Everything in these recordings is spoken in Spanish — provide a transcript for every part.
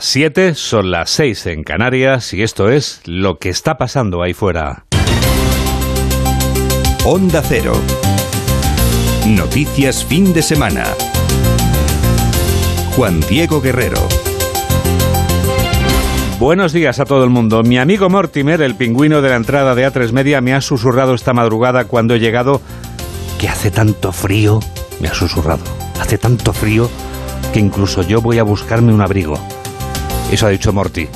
Siete, son las seis en Canarias y esto es lo que está pasando ahí fuera. Onda Cero. Noticias fin de semana. Juan Diego Guerrero. Buenos días a todo el mundo. Mi amigo Mortimer, el pingüino de la entrada de A3 Media, me ha susurrado esta madrugada cuando he llegado que hace tanto frío. Me ha susurrado. Hace tanto frío que incluso yo voy a buscarme un abrigo. Eso ha dicho Morty.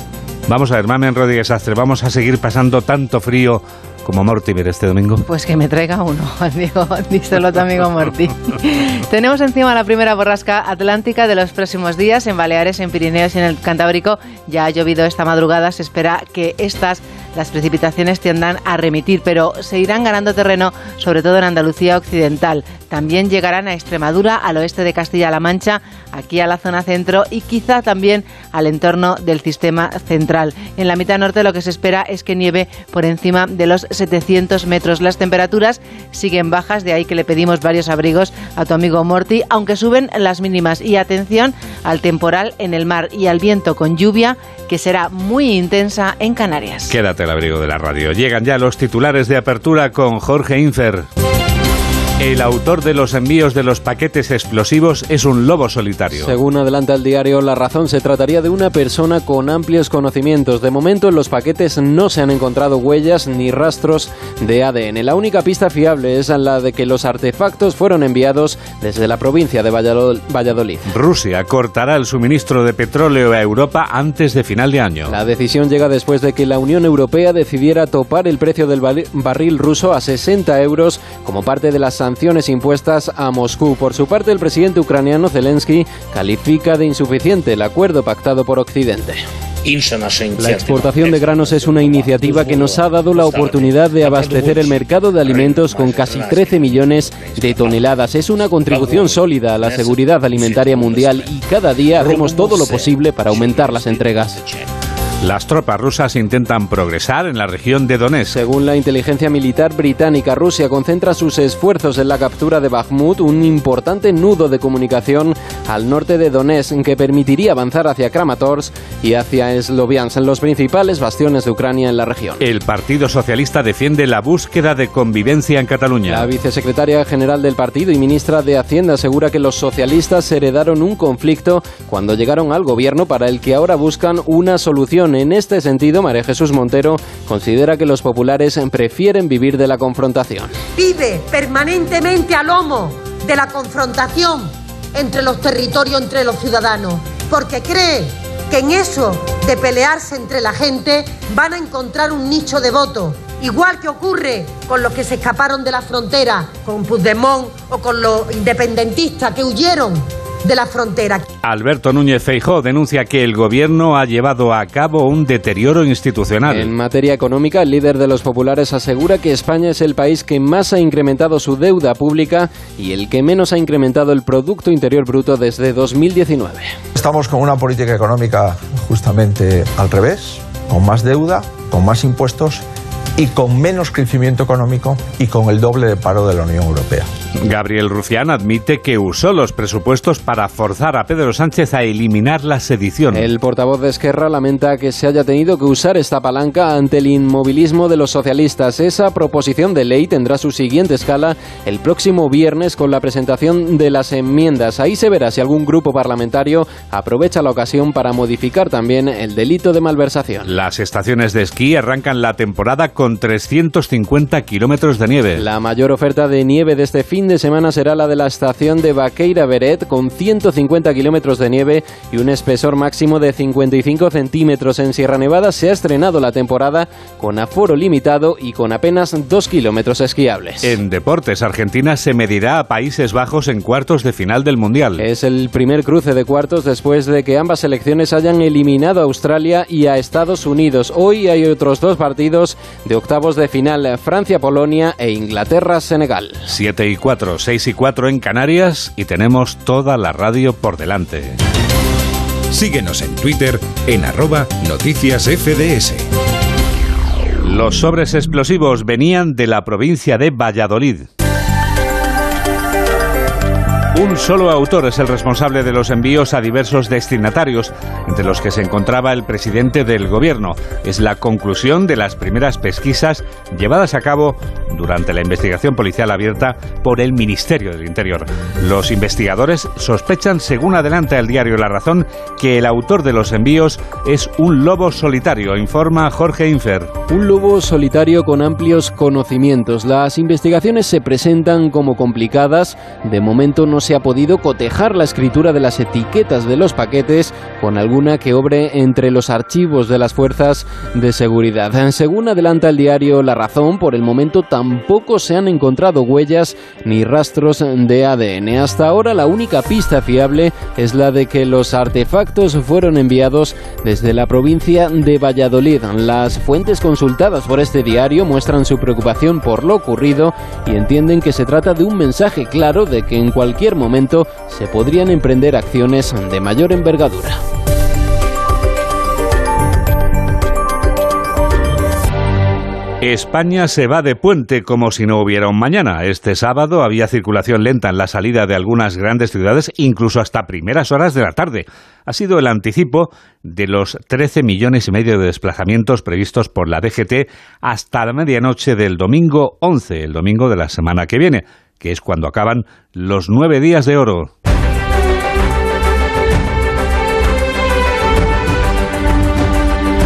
Vamos a ver, Mamen Rodríguez Astre, vamos a seguir pasando tanto frío como Mortimer este domingo? Pues que me traiga uno, digo, díselo tu amigo Morty. Tenemos encima la primera borrasca atlántica de los próximos días en Baleares, en Pirineos y en el Cantábrico. Ya ha llovido esta madrugada, se espera que estas las precipitaciones tiendan a remitir, pero se irán ganando terreno, sobre todo en Andalucía Occidental. También llegarán a Extremadura, al oeste de Castilla-La Mancha, aquí a la zona centro y quizá también al entorno del sistema central. En la mitad norte lo que se espera es que nieve por encima de los 700 metros. Las temperaturas siguen bajas, de ahí que le pedimos varios abrigos a tu amigo Morty, aunque suben las mínimas. Y atención al temporal en el mar y al viento con lluvia, que será muy intensa en Canarias. Quédate el abrigo de la radio. Llegan ya los titulares de apertura con Jorge Infer. El autor de los envíos de los paquetes explosivos es un lobo solitario. Según adelanta el diario La Razón, se trataría de una persona con amplios conocimientos. De momento en los paquetes no se han encontrado huellas ni rastros de ADN. La única pista fiable es la de que los artefactos fueron enviados desde la provincia de Valladolid. Rusia cortará el suministro de petróleo a Europa antes de final de año. La decisión llega después de que la Unión Europea decidiera topar el precio del barril ruso a 60 euros como parte de las sanciones impuestas a Moscú. Por su parte, el presidente ucraniano Zelensky califica de insuficiente el acuerdo pactado por Occidente. La exportación de granos es una iniciativa que nos ha dado la oportunidad de abastecer el mercado de alimentos con casi 13 millones de toneladas. Es una contribución sólida a la seguridad alimentaria mundial y cada día hacemos todo lo posible para aumentar las entregas. Las tropas rusas intentan progresar en la región de Donetsk. Según la inteligencia militar británica, Rusia concentra sus esfuerzos en la captura de Bakhmut, un importante nudo de comunicación al norte de Donetsk que permitiría avanzar hacia Kramatorsk y hacia Sloviansk, los principales bastiones de Ucrania en la región. El Partido Socialista defiende la búsqueda de convivencia en Cataluña. La vicesecretaria general del partido y ministra de Hacienda asegura que los socialistas heredaron un conflicto cuando llegaron al gobierno para el que ahora buscan una solución en este sentido, María Jesús Montero considera que los populares prefieren vivir de la confrontación. Vive permanentemente al lomo de la confrontación entre los territorios, entre los ciudadanos, porque cree que en eso de pelearse entre la gente van a encontrar un nicho de voto. Igual que ocurre con los que se escaparon de la frontera, con Puigdemont o con los independentistas que huyeron de la frontera. Alberto Núñez Feijó denuncia que el gobierno ha llevado a cabo un deterioro institucional. En materia económica, el líder de los populares asegura que España es el país que más ha incrementado su deuda pública y el que menos ha incrementado el Producto Interior Bruto desde 2019. Estamos con una política económica justamente al revés, con más deuda, con más impuestos y con menos crecimiento económico y con el doble de paro de la Unión Europea. Gabriel Rufián admite que usó los presupuestos para forzar a Pedro Sánchez a eliminar la sedición. El portavoz de Esquerra lamenta que se haya tenido que usar esta palanca ante el inmovilismo de los socialistas. Esa proposición de ley tendrá su siguiente escala el próximo viernes con la presentación de las enmiendas. Ahí se verá si algún grupo parlamentario aprovecha la ocasión para modificar también el delito de malversación. Las estaciones de esquí arrancan la temporada con 350 kilómetros de nieve. La mayor oferta de nieve de este fin de semana será la de la estación de Vaqueira Beret con 150 kilómetros de nieve y un espesor máximo de 55 centímetros. En Sierra Nevada se ha estrenado la temporada con aforo limitado y con apenas 2 kilómetros esquiables. En deportes, Argentina se medirá a Países Bajos en cuartos de final del Mundial. Es el primer cruce de cuartos después de que ambas selecciones hayan eliminado a Australia y a Estados Unidos. Hoy hay otros dos partidos de octavos de final, Francia-Polonia e Inglaterra-Senegal. 7 y 4 6 y 4 en Canarias y tenemos toda la radio por delante. Síguenos en Twitter en arroba noticias FDS. Los sobres explosivos venían de la provincia de Valladolid. Un solo autor es el responsable de los envíos a diversos destinatarios, entre los que se encontraba el presidente del gobierno. Es la conclusión de las primeras pesquisas llevadas a cabo durante la investigación policial abierta por el Ministerio del Interior. Los investigadores sospechan, según adelanta el diario La Razón, que el autor de los envíos es un lobo solitario, informa Jorge Infer. Un lobo solitario con amplios conocimientos. Las investigaciones se presentan como complicadas. De momento no se ha podido cotejar la escritura de las etiquetas de los paquetes con alguna que obre entre los archivos de las fuerzas de seguridad. Según adelanta el diario La Razón, por el momento tampoco se han encontrado huellas ni rastros de ADN. Hasta ahora la única pista fiable es la de que los artefactos fueron enviados desde la provincia de Valladolid. Las fuentes consultadas por este diario muestran su preocupación por lo ocurrido y entienden que se trata de un mensaje claro de que en cualquier momento se podrían emprender acciones de mayor envergadura. España se va de puente como si no hubiera un mañana. Este sábado había circulación lenta en la salida de algunas grandes ciudades, incluso hasta primeras horas de la tarde. Ha sido el anticipo de los 13 millones y medio de desplazamientos previstos por la DGT hasta la medianoche del domingo 11, el domingo de la semana que viene que es cuando acaban los nueve días de oro.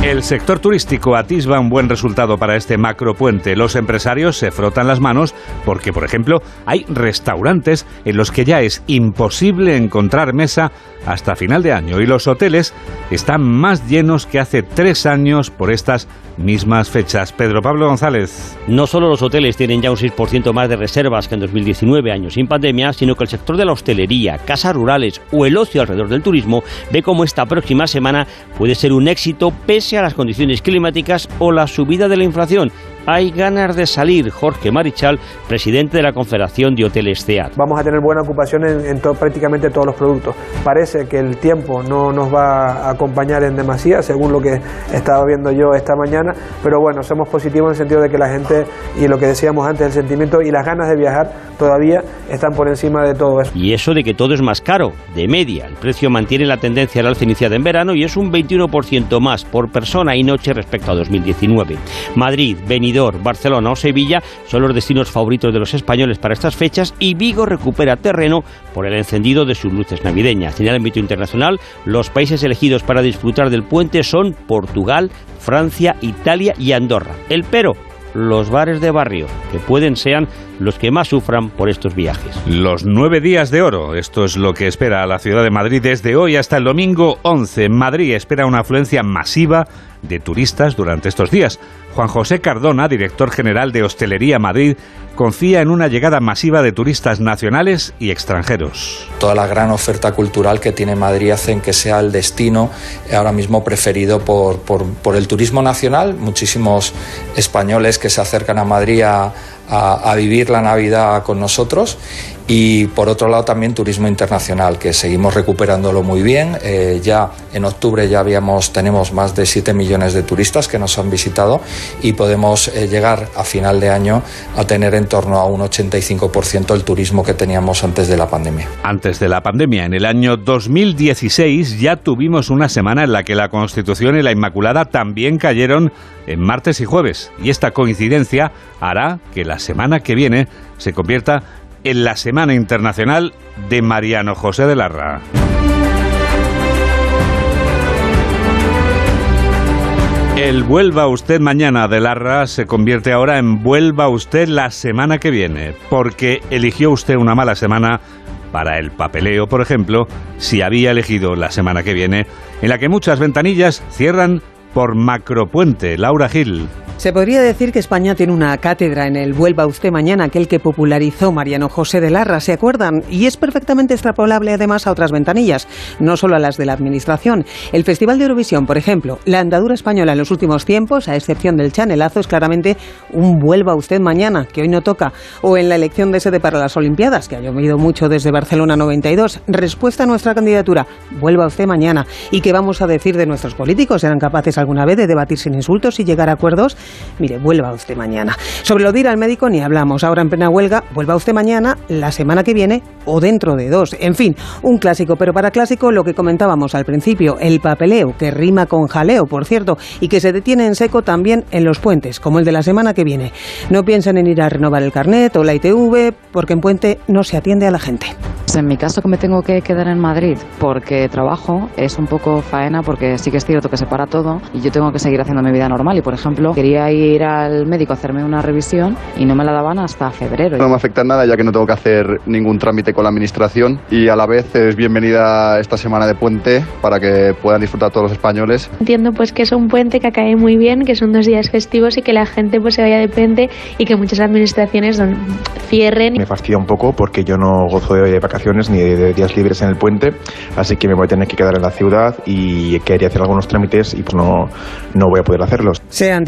El sector turístico atisba un buen resultado para este macropuente. Los empresarios se frotan las manos porque, por ejemplo, hay restaurantes en los que ya es imposible encontrar mesa hasta final de año y los hoteles están más llenos que hace tres años por estas mismas fechas. Pedro Pablo González. No solo los hoteles tienen ya un 6% más de reservas que en 2019, años sin pandemia, sino que el sector de la hostelería, casas rurales o el ocio alrededor del turismo ve cómo esta próxima semana puede ser un éxito pese a las condiciones climáticas o la subida de la inflación hay ganas de salir. Jorge Marichal, presidente de la Confederación de Hoteles CEAT. Vamos a tener buena ocupación en, prácticamente todos los productos. Parece que el tiempo no nos va a acompañar en demasía, según lo que estaba viendo yo esta mañana, pero bueno, somos positivos en el sentido de que la gente, y lo que decíamos antes, el sentimiento y las ganas de viajar todavía están por encima de todo eso. Y eso de que todo es más caro, de media. El precio mantiene la tendencia al alza iniciada en verano y es un 21% más por persona y noche respecto a 2019. Madrid, Benidorm, Barcelona o Sevilla son los destinos favoritos de los españoles para estas fechas y Vigo recupera terreno por el encendido de sus luces navideñas. En el ámbito internacional, los países elegidos para disfrutar del puente son Portugal, Francia, Italia y Andorra. El pero los bares de barrio, que pueden sean los que más sufran por estos viajes. Los nueve días de oro, esto es lo que espera la ciudad de Madrid desde hoy hasta el domingo 11. Madrid espera una afluencia masiva de turistas durante estos días. Juan José Cardona, director general de Hostelería Madrid, confía en una llegada masiva de turistas nacionales y extranjeros. Toda la gran oferta cultural que tiene Madrid hacen que sea el destino ahora mismo preferido por, por el turismo nacional. Muchísimos españoles que se acercan a Madrid a, vivir la Navidad con nosotros y por otro lado también turismo internacional que seguimos recuperándolo muy bien eh, ya en octubre ya habíamos tenemos más de 7 millones de turistas que nos han visitado y podemos eh, llegar a final de año a tener en torno a un 85% el turismo que teníamos antes de la pandemia. Antes de la pandemia, en el año 2016 ya tuvimos una semana en la que la Constitución y la Inmaculada también cayeron en martes y jueves y esta coincidencia hará que la semana que viene se convierta en la Semana Internacional de Mariano José de Larra. El Vuelva usted mañana de Larra se convierte ahora en Vuelva usted la semana que viene, porque eligió usted una mala semana para el papeleo, por ejemplo, si había elegido la semana que viene, en la que muchas ventanillas cierran por macropuente. Laura Gil. Se podría decir que España tiene una cátedra en el Vuelva usted mañana, aquel que popularizó Mariano José de Larra, ¿se acuerdan? Y es perfectamente extrapolable además a otras ventanillas, no solo a las de la Administración. El Festival de Eurovisión, por ejemplo, la andadura española en los últimos tiempos, a excepción del chanelazo, es claramente un Vuelva usted mañana, que hoy no toca, o en la elección de sede para las Olimpiadas, que ha llovido mucho desde Barcelona 92. Respuesta a nuestra candidatura, Vuelva usted mañana. ¿Y qué vamos a decir de nuestros políticos? ¿Serán capaces alguna vez de debatir sin insultos y llegar a acuerdos? Mire, vuelva usted mañana. Sobre lo de ir al médico ni hablamos. Ahora en plena huelga, vuelva usted mañana, la semana que viene o dentro de dos. En fin, un clásico, pero para clásico lo que comentábamos al principio, el papeleo, que rima con jaleo, por cierto, y que se detiene en seco también en los puentes, como el de la semana que viene. No piensen en ir a renovar el carnet o la ITV, porque en puente no se atiende a la gente. En mi caso que me tengo que quedar en Madrid porque trabajo es un poco faena porque sí que es cierto que se para todo y yo tengo que seguir haciendo mi vida normal y por ejemplo quería ir al médico a hacerme una revisión y no me la daban hasta febrero. No me afecta en nada ya que no tengo que hacer ningún trámite con la administración y a la vez es bienvenida esta semana de puente para que puedan disfrutar todos los españoles. Entiendo pues que es un puente que cae muy bien, que son dos días festivos y que la gente pues se vaya de puente y que muchas administraciones cierren. Me fastidia un poco porque yo no gozo de vacaciones ni de días libres en el puente, así que me voy a tener que quedar en la ciudad y quería hacer algunos trámites y pues no, no voy a poder hacerlos. Sean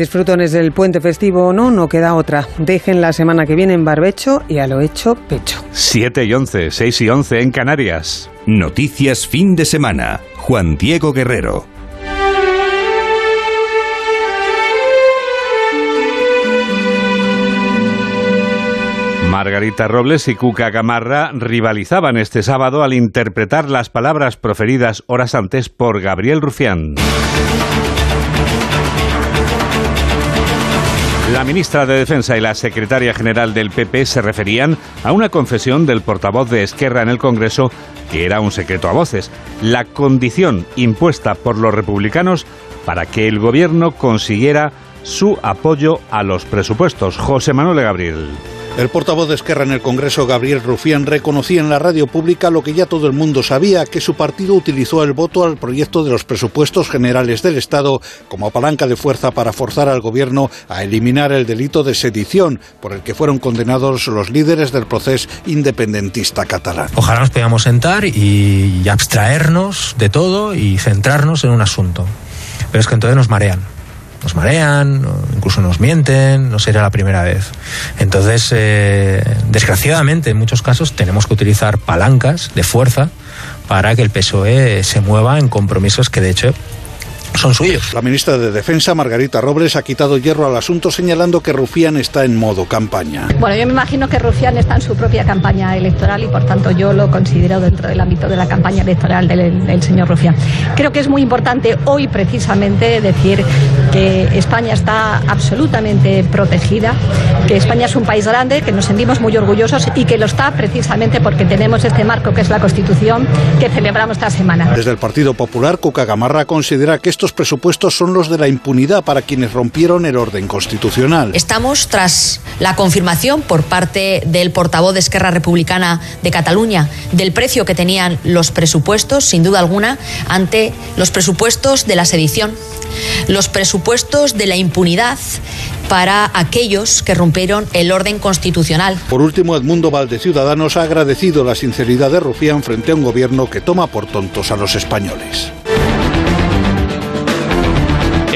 del puente festivo o no, no queda otra. Dejen la semana que viene en barbecho y a lo hecho pecho. 7 y 11, 6 y 11 en Canarias. Noticias fin de semana. Juan Diego Guerrero. Margarita Robles y Cuca Gamarra rivalizaban este sábado al interpretar las palabras proferidas horas antes por Gabriel Rufián. La ministra de Defensa y la secretaria general del PP se referían a una confesión del portavoz de Esquerra en el Congreso que era un secreto a voces, la condición impuesta por los republicanos para que el gobierno consiguiera su apoyo a los presupuestos. José Manuel Gabriel. El portavoz de Esquerra en el Congreso, Gabriel Rufián, reconocía en la radio pública lo que ya todo el mundo sabía, que su partido utilizó el voto al proyecto de los presupuestos generales del Estado como palanca de fuerza para forzar al gobierno a eliminar el delito de sedición por el que fueron condenados los líderes del proceso independentista catalán. Ojalá nos podamos sentar y abstraernos de todo y centrarnos en un asunto. Pero es que entonces nos marean nos marean, incluso nos mienten, no será la primera vez. Entonces, eh, desgraciadamente, en muchos casos tenemos que utilizar palancas de fuerza para que el PSOE se mueva en compromisos que, de hecho, son suyos. La ministra de Defensa, Margarita Robles, ha quitado hierro al asunto señalando que Rufián está en modo campaña. Bueno, yo me imagino que Rufián está en su propia campaña electoral y por tanto yo lo considero dentro del ámbito de la campaña electoral del, del señor Rufián. Creo que es muy importante hoy precisamente decir que España está absolutamente protegida, que España es un país grande, que nos sentimos muy orgullosos y que lo está precisamente porque tenemos este marco que es la Constitución que celebramos esta semana. Desde el Partido Popular, Cuca Gamarra considera que estos presupuestos son los de la impunidad para quienes rompieron el orden constitucional. Estamos tras la confirmación por parte del portavoz de Esquerra Republicana de Cataluña del precio que tenían los presupuestos, sin duda alguna, ante los presupuestos de la sedición, los presupuestos de la impunidad para aquellos que rompieron el orden constitucional. Por último, Edmundo Valde Ciudadanos ha agradecido la sinceridad de Rufián frente a un gobierno que toma por tontos a los españoles.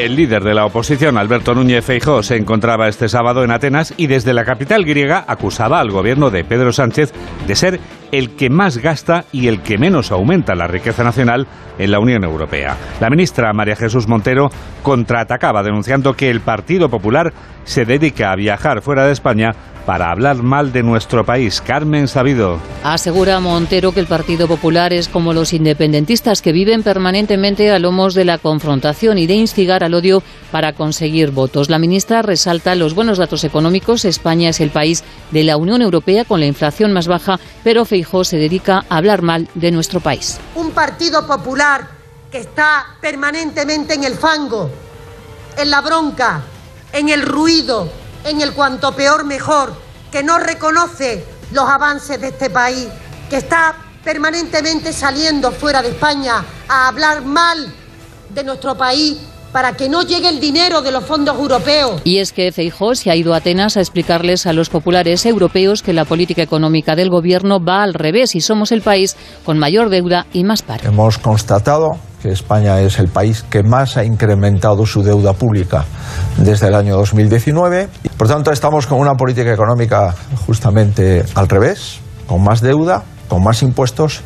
El líder de la oposición, Alberto Núñez Feijóo, se encontraba este sábado en Atenas y desde la capital griega acusaba al gobierno de Pedro Sánchez de ser el que más gasta y el que menos aumenta la riqueza nacional en la Unión Europea. La ministra María Jesús Montero contraatacaba denunciando que el Partido Popular se dedica a viajar fuera de España para hablar mal de nuestro país. Carmen Sabido. Asegura Montero que el Partido Popular es como los independentistas que viven permanentemente a lomos de la confrontación y de instigar al odio para conseguir votos. La ministra resalta los buenos datos económicos. España es el país de la Unión Europea con la inflación más baja, pero Se dedica a hablar mal de nuestro país. Un Partido Popular que está permanentemente en el fango, en la bronca, en el ruido, en el cuanto peor mejor, que no reconoce los avances de este país, que está permanentemente saliendo fuera de España a hablar mal de nuestro país para que no llegue el dinero de los fondos europeos. Y es que Feijó se ha ido a Atenas a explicarles a los populares europeos que la política económica del gobierno va al revés y somos el país con mayor deuda y más paro. Hemos constatado que España es el país que más ha incrementado su deuda pública desde el año 2019. Por tanto, estamos con una política económica justamente al revés, con más deuda, con más impuestos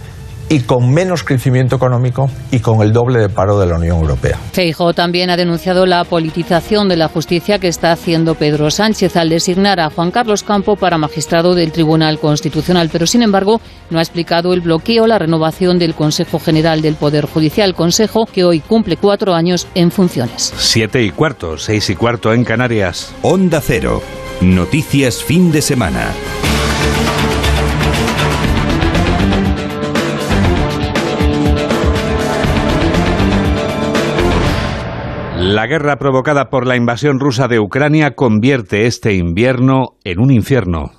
y con menos crecimiento económico y con el doble de paro de la Unión Europea. Feijóo también ha denunciado la politización de la justicia que está haciendo Pedro Sánchez al designar a Juan Carlos Campo para magistrado del Tribunal Constitucional, pero sin embargo no ha explicado el bloqueo, la renovación del Consejo General del Poder Judicial, Consejo que hoy cumple cuatro años en funciones. Siete y cuarto, seis y cuarto en Canarias. Onda Cero. Noticias fin de semana. La guerra provocada por la invasión rusa de Ucrania convierte este invierno en un infierno.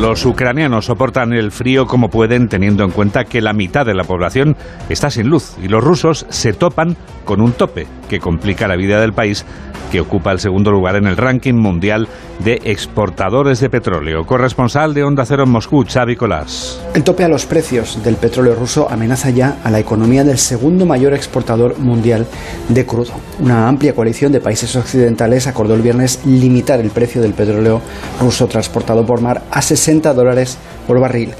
Los ucranianos soportan el frío como pueden teniendo en cuenta que la mitad de la población está sin luz y los rusos se topan con un tope que complica la vida del país que ocupa el segundo lugar en el ranking mundial de exportadores de petróleo. Corresponsal de Onda Cero en Moscú, Xavi Colás. El tope a los precios del petróleo ruso amenaza ya a la economía del segundo mayor exportador mundial de crudo. Una amplia coalición de países occidentales acordó el viernes limitar el precio del petróleo ruso transportado por mar a 60 dólares por barril.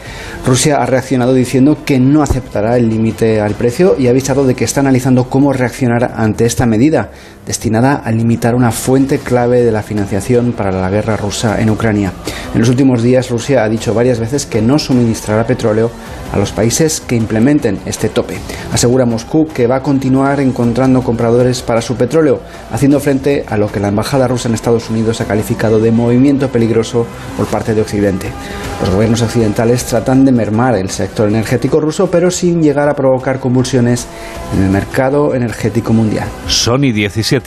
Rusia ha reaccionado diciendo que no aceptará el límite al precio y ha avisado de que está analizando cómo reaccionar ante esta medida destinada a limitar una fuente clave de la financiación para la guerra rusa en Ucrania. En los últimos días Rusia ha dicho varias veces que no suministrará petróleo a los países que implementen este tope. Asegura Moscú que va a continuar encontrando compradores para su petróleo, haciendo frente a lo que la embajada rusa en Estados Unidos ha calificado de movimiento peligroso por parte de Occidente. Los gobiernos occidentales tratan de mermar el sector energético ruso, pero sin llegar a provocar convulsiones en el mercado energético mundial. Sony 17.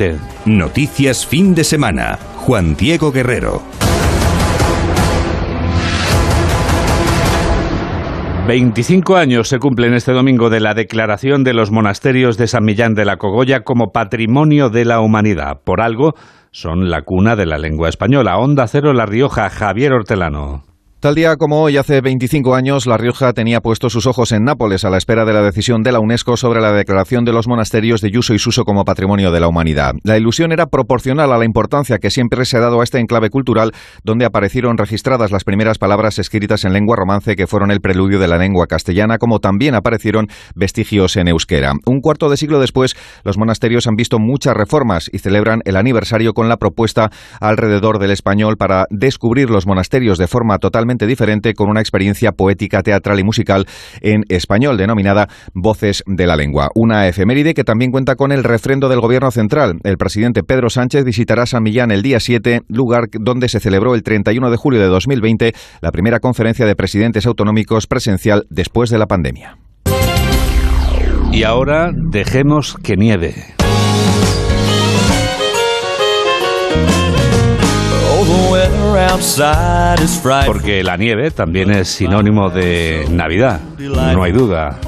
Noticias fin de semana. Juan Diego Guerrero. 25 años se cumplen este domingo de la declaración de los monasterios de San Millán de la Cogolla como Patrimonio de la Humanidad. Por algo, son la cuna de la lengua española. Onda Cero La Rioja, Javier Hortelano. Tal día como hoy, hace 25 años, La Rioja tenía puestos sus ojos en Nápoles a la espera de la decisión de la UNESCO sobre la declaración de los monasterios de Yuso y Suso como Patrimonio de la Humanidad. La ilusión era proporcional a la importancia que siempre se ha dado a este enclave cultural, donde aparecieron registradas las primeras palabras escritas en lengua romance que fueron el preludio de la lengua castellana, como también aparecieron vestigios en euskera. Un cuarto de siglo después, los monasterios han visto muchas reformas y celebran el aniversario con la propuesta alrededor del español para descubrir los monasterios de forma totalmente diferente con una experiencia poética, teatral y musical en español denominada Voces de la Lengua. Una efeméride que también cuenta con el refrendo del Gobierno Central. El presidente Pedro Sánchez visitará San Millán el día 7, lugar donde se celebró el 31 de julio de 2020 la primera conferencia de presidentes autonómicos presencial después de la pandemia. Y ahora dejemos que nieve. Porque la nieve también es sinónimo de Navidad, no hay duda.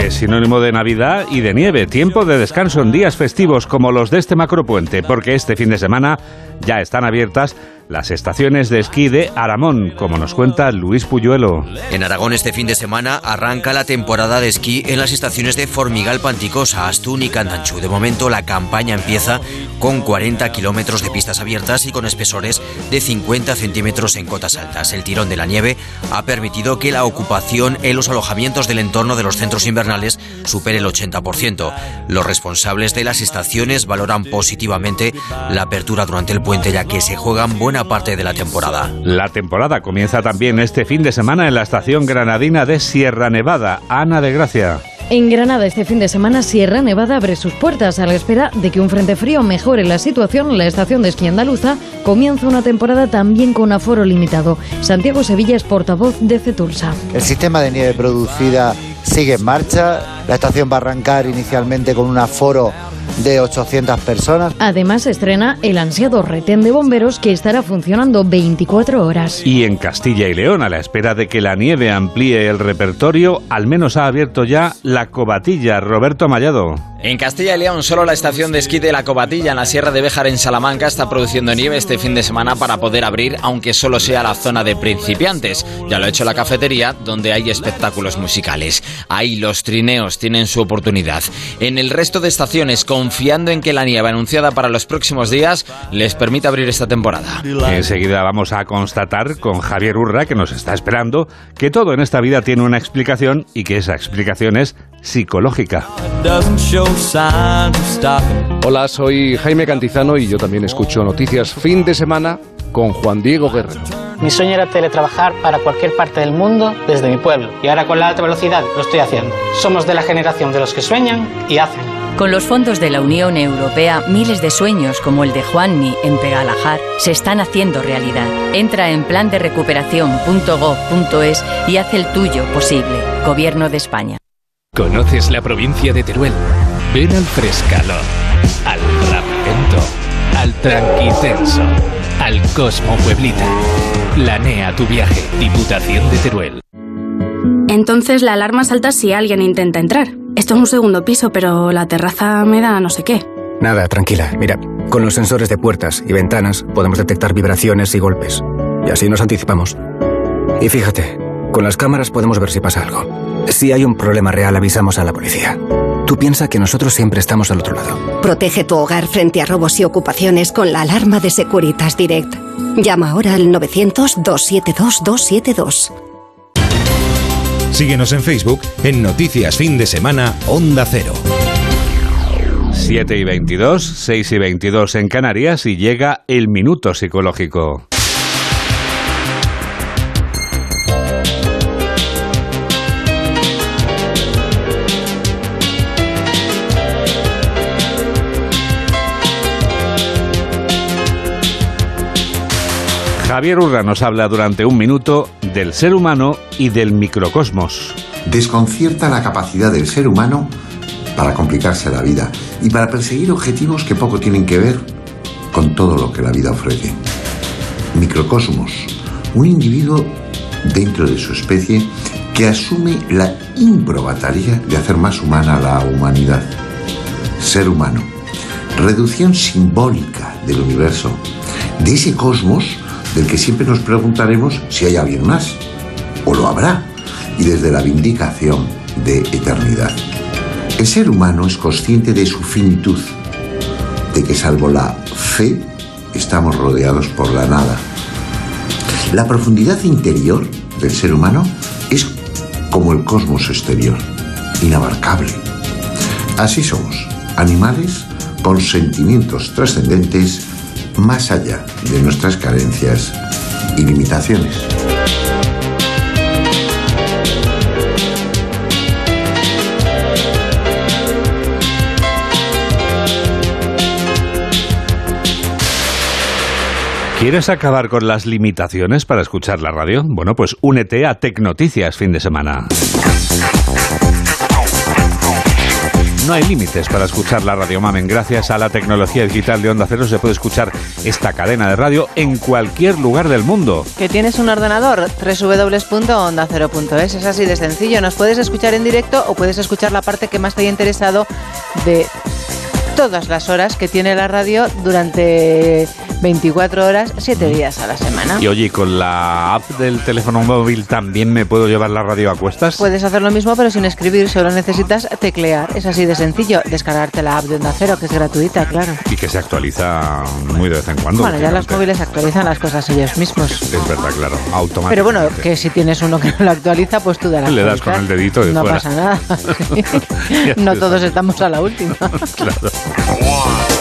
Es sinónimo de Navidad y de nieve, tiempo de descanso en días festivos como los de este macropuente, porque este fin de semana ya están abiertas las estaciones de esquí de Aramón, como nos cuenta Luis Puyuelo. En Aragón este fin de semana arranca la temporada de esquí en las estaciones de Formigal Panticosa, Astún y Candanchú. De momento la campaña empieza con 40 kilómetros de pistas abiertas y con espesores de 50 centímetros en cotas altas. El tirón de la nieve ha permitido que la ocupación en los alojamientos del entorno de los centros invernales supere el 80%. Los responsables de las estaciones valoran positivamente la apertura durante el puente ya que se juegan buenas parte de la temporada. La temporada comienza también este fin de semana en la estación granadina de Sierra Nevada. Ana de Gracia. En Granada este fin de semana Sierra Nevada abre sus puertas a la espera de que un frente frío mejore la situación. La estación de esquí andaluza comienza una temporada también con aforo limitado. Santiago Sevilla es portavoz de Cetulsa. El sistema de nieve producida sigue en marcha. La estación va a arrancar inicialmente con un aforo de 800 personas. Además estrena el ansiado retén de bomberos que estará funcionando 24 horas. Y en Castilla y León, a la espera de que la nieve amplíe el repertorio, al menos ha abierto ya la cobatilla. Roberto Mallado. En Castilla y León, solo la estación de esquí de la Cobatilla en la Sierra de Béjar en Salamanca está produciendo nieve este fin de semana para poder abrir, aunque solo sea la zona de principiantes. Ya lo ha hecho la cafetería, donde hay espectáculos musicales. Ahí los trineos tienen su oportunidad. En el resto de estaciones, con confiando en que la nieve anunciada para los próximos días les permita abrir esta temporada. Enseguida vamos a constatar con Javier Urra, que nos está esperando, que todo en esta vida tiene una explicación y que esa explicación es psicológica. Hola, soy Jaime Cantizano y yo también escucho noticias fin de semana con Juan Diego Guerrero. Mi sueño era teletrabajar para cualquier parte del mundo desde mi pueblo y ahora con la alta velocidad lo estoy haciendo. Somos de la generación de los que sueñan y hacen. Con los fondos de la Unión Europea, miles de sueños como el de Juanmi en Pegalajar se están haciendo realidad. Entra en plan de recuperación.gov.es y haz el tuyo posible. Gobierno de España. ¿Conoces la provincia de Teruel? Ven al Frescalo, al Rapento, al Tranquitenso, al Cosmo Pueblita. Planea tu viaje, Diputación de Teruel. Entonces la alarma salta si alguien intenta entrar. Esto es un segundo piso, pero la terraza me da no sé qué. Nada, tranquila. Mira, con los sensores de puertas y ventanas podemos detectar vibraciones y golpes. Y así nos anticipamos. Y fíjate, con las cámaras podemos ver si pasa algo. Si hay un problema real, avisamos a la policía. Tú piensa que nosotros siempre estamos al otro lado. Protege tu hogar frente a robos y ocupaciones con la alarma de Securitas Direct. Llama ahora al 900-272-272. Síguenos en Facebook en Noticias Fin de Semana Onda Cero. 7 y 22, 6 y 22 en Canarias y llega el minuto psicológico. Javier Urra nos habla durante un minuto del ser humano y del microcosmos. Desconcierta la capacidad del ser humano para complicarse la vida y para perseguir objetivos que poco tienen que ver con todo lo que la vida ofrece. Microcosmos, un individuo dentro de su especie que asume la ímproba tarea de hacer más humana la humanidad. Ser humano, reducción simbólica del universo, de ese cosmos del que siempre nos preguntaremos si hay alguien más, o lo habrá, y desde la vindicación de eternidad. El ser humano es consciente de su finitud, de que salvo la fe estamos rodeados por la nada. La profundidad interior del ser humano es como el cosmos exterior, inabarcable. Así somos, animales con sentimientos trascendentes más allá de nuestras carencias y limitaciones. ¿Quieres acabar con las limitaciones para escuchar la radio? Bueno, pues únete a Tecnoticias fin de semana. No hay límites para escuchar la radio Mamen. Gracias a la tecnología digital de Onda Cero se puede escuchar esta cadena de radio en cualquier lugar del mundo. ¿Que tienes un ordenador? www.ondacero.es. Es así de sencillo. Nos puedes escuchar en directo o puedes escuchar la parte que más te haya interesado de todas las horas que tiene la radio durante 24 horas, 7 días a la semana. Y oye, con la app del teléfono móvil también me puedo llevar la radio a cuestas. Puedes hacer lo mismo, pero sin escribir, solo necesitas teclear. Es así de sencillo. Descargarte la app de Onda Cero, que es gratuita, claro. Y que se actualiza muy de vez en cuando. Bueno, ya los móviles actualizan las cosas ellos mismos. Es verdad, claro, automáticamente. Pero bueno, que si tienes uno que no lo actualiza, pues tú darás. Le das con el dedito de No fuera. pasa nada. no todos estamos a la última. Claro.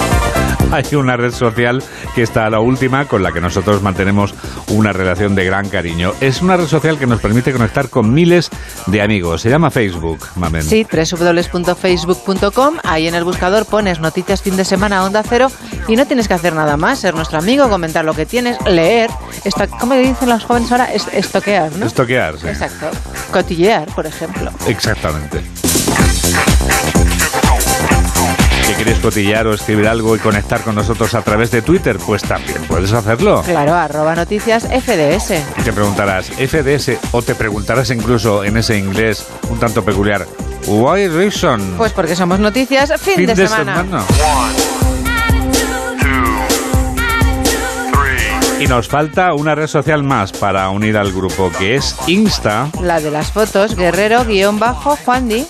Hay una red social que está a la última con la que nosotros mantenemos una relación de gran cariño. Es una red social que nos permite conectar con miles de amigos. Se llama Facebook, Mamen. Sí, www.facebook.com. Ahí en el buscador pones noticias fin de semana Onda Cero y no tienes que hacer nada más. Ser nuestro amigo, comentar lo que tienes, leer. Esto, ¿Cómo dicen los jóvenes ahora? Es, estoquear, ¿no? Estoquear, sí. Exacto. Cotillear, por ejemplo. Exactamente. ¿Que quieres cotillear o escribir algo y conectar con nosotros a través de Twitter? Pues también puedes hacerlo. Claro, arroba noticias FDS. Y te preguntarás, FDS, o te preguntarás incluso en ese inglés un tanto peculiar, Why reason? Pues porque somos noticias fin, de, semana. Y nos falta una red social más para unir al grupo, que es Insta. La de las fotos, guerrero-juandi.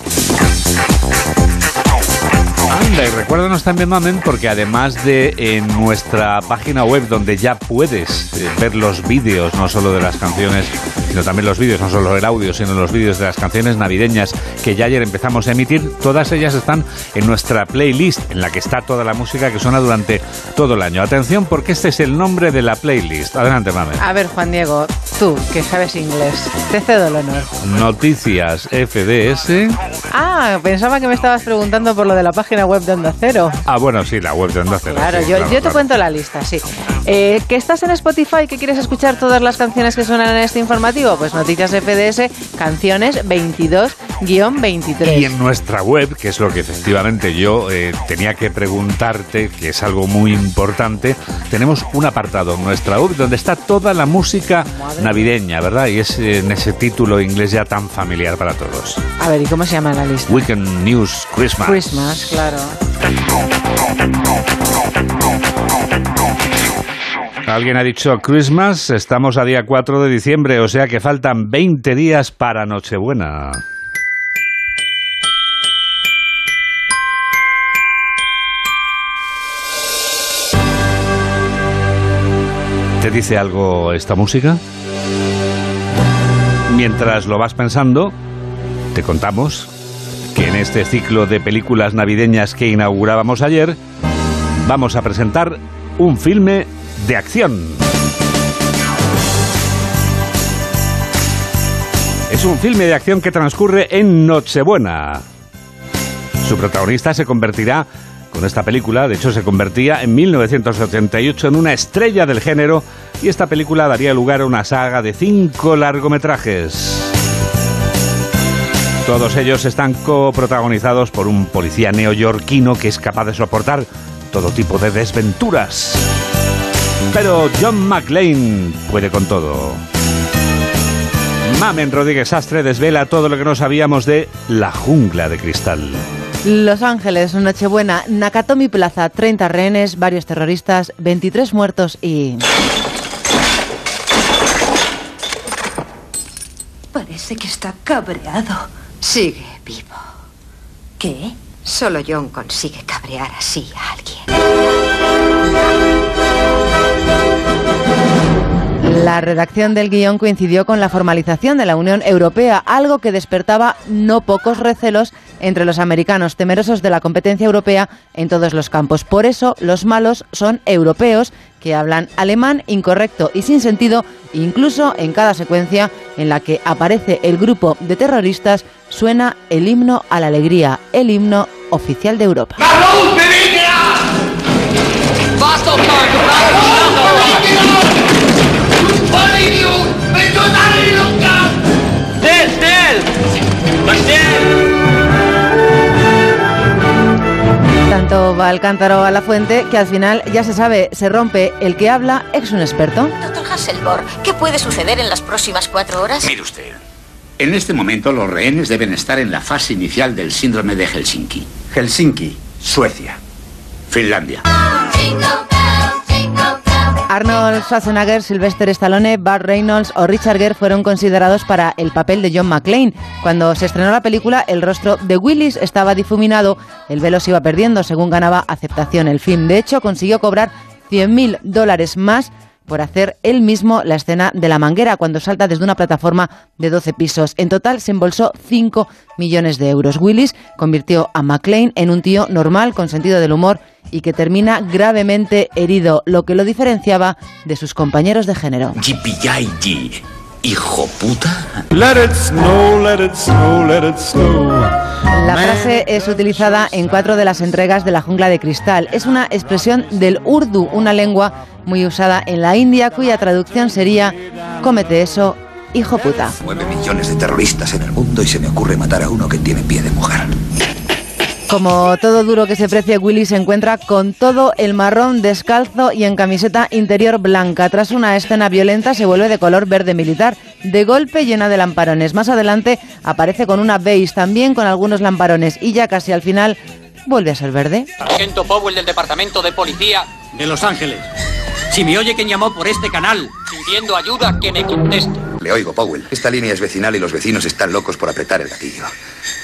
Y recuérdanos también, Mamen, porque además de en nuestra página web donde ya puedes eh, ver los vídeos, no solo de las canciones, sino también los vídeos, no solo el audio, sino los vídeos de las canciones navideñas que ya ayer empezamos a emitir, todas ellas están en nuestra playlist, en la que está toda la música que suena durante todo el año. Atención, porque este es el nombre de la playlist. Adelante, Mamen. A ver, Juan Diego, tú, que sabes inglés, te cedo el honor. Noticias FDS. Ah, pensaba que me estabas preguntando por lo de la página web de Onda Cero. Ah, bueno, sí, la web de Onda Cero. Claro, sí, yo, claro, yo te claro. cuento la lista, sí. Eh, ¿Que estás en Spotify, que quieres escuchar todas las canciones que suenan en este informativo? Pues Noticias FDS, canciones 22-23. Y en nuestra web, que es lo que efectivamente yo eh, tenía que preguntarte, que es algo muy importante, tenemos un apartado en nuestra web donde está toda la música navideña, ¿verdad? Y es en ese título inglés ya tan familiar para todos. A ver, ¿y cómo se llama la lista? Weekend News Christmas. Christmas, claro. Alguien ha dicho Christmas, estamos a día 4 de diciembre, o sea que faltan 20 días para Nochebuena. ¿Te dice algo esta música? Mientras lo vas pensando, te contamos que en este ciclo de películas navideñas que inaugurábamos ayer, vamos a presentar un filme de acción. Es un filme de acción que transcurre en Nochebuena. Su protagonista se convertirá, con esta película, de hecho se convertía en 1988 en una estrella del género y esta película daría lugar a una saga de cinco largometrajes. Todos ellos están coprotagonizados por un policía neoyorquino que es capaz de soportar todo tipo de desventuras. Pero John McClane puede con todo. Mamen Rodríguez Astre desvela todo lo que no sabíamos de La Jungla de Cristal. Los Ángeles, Nochebuena, Nakatomi Plaza, 30 rehenes, varios terroristas, 23 muertos y... Parece que está cabreado. Sigue vivo. ¿Qué? Solo John consigue cabrear así a alguien. La redacción del guion coincidió con la formalización de la Unión Europea, algo que despertaba no pocos recelos entre los americanos temerosos de la competencia europea en todos los campos. Por eso los malos son europeos que hablan alemán incorrecto y sin sentido, incluso en cada secuencia en la que aparece el grupo de terroristas suena el himno a la alegría, el himno oficial de Europa. Tanto va el cántaro a la fuente que al final ya se sabe, se rompe. El que habla es un experto. Doctor Hasselborg, ¿qué puede suceder en las próximas cuatro horas? Mire usted, en este momento los rehenes deben estar en la fase inicial del síndrome de Helsinki. Helsinki, Suecia, Finlandia. Arnold Schwarzenegger, Sylvester Stallone, Burt Reynolds o Richard Gere fueron considerados para el papel de John McClane. Cuando se estrenó la película, el rostro de Willis estaba difuminado, el velo se iba perdiendo según ganaba aceptación el film. De hecho, consiguió cobrar 100.000 dólares más por hacer él mismo la escena de la manguera cuando salta desde una plataforma de 12 pisos. En total se embolsó 5 millones de euros. Willis convirtió a McClane en un tío normal, con sentido del humor y que termina gravemente herido, lo que lo diferenciaba de sus compañeros de género. Hijo puta. Let it snow, let it snow, let it snow. La frase es utilizada en cuatro de las entregas de La Jungla de Cristal. Es una expresión del urdu, una lengua muy usada en la India, cuya traducción sería cómete eso, hijo puta. Nueve millones de terroristas en el mundo y se me ocurre matar a uno que tiene pie de mujer. Como todo duro que se precie, Willy se encuentra con todo el marrón descalzo y en camiseta interior blanca. Tras una escena violenta se vuelve de color verde militar, de golpe llena de lamparones. Más adelante aparece con una beige también con algunos lamparones y ya casi al final vuelve a ser verde. Sargento Powell del Departamento de Policía de Los Ángeles. Si me oye quien llamó por este canal pidiendo ayuda, que me conteste. Le oigo, Powell. Esta línea es vecinal y los vecinos están locos por apretar el gatillo.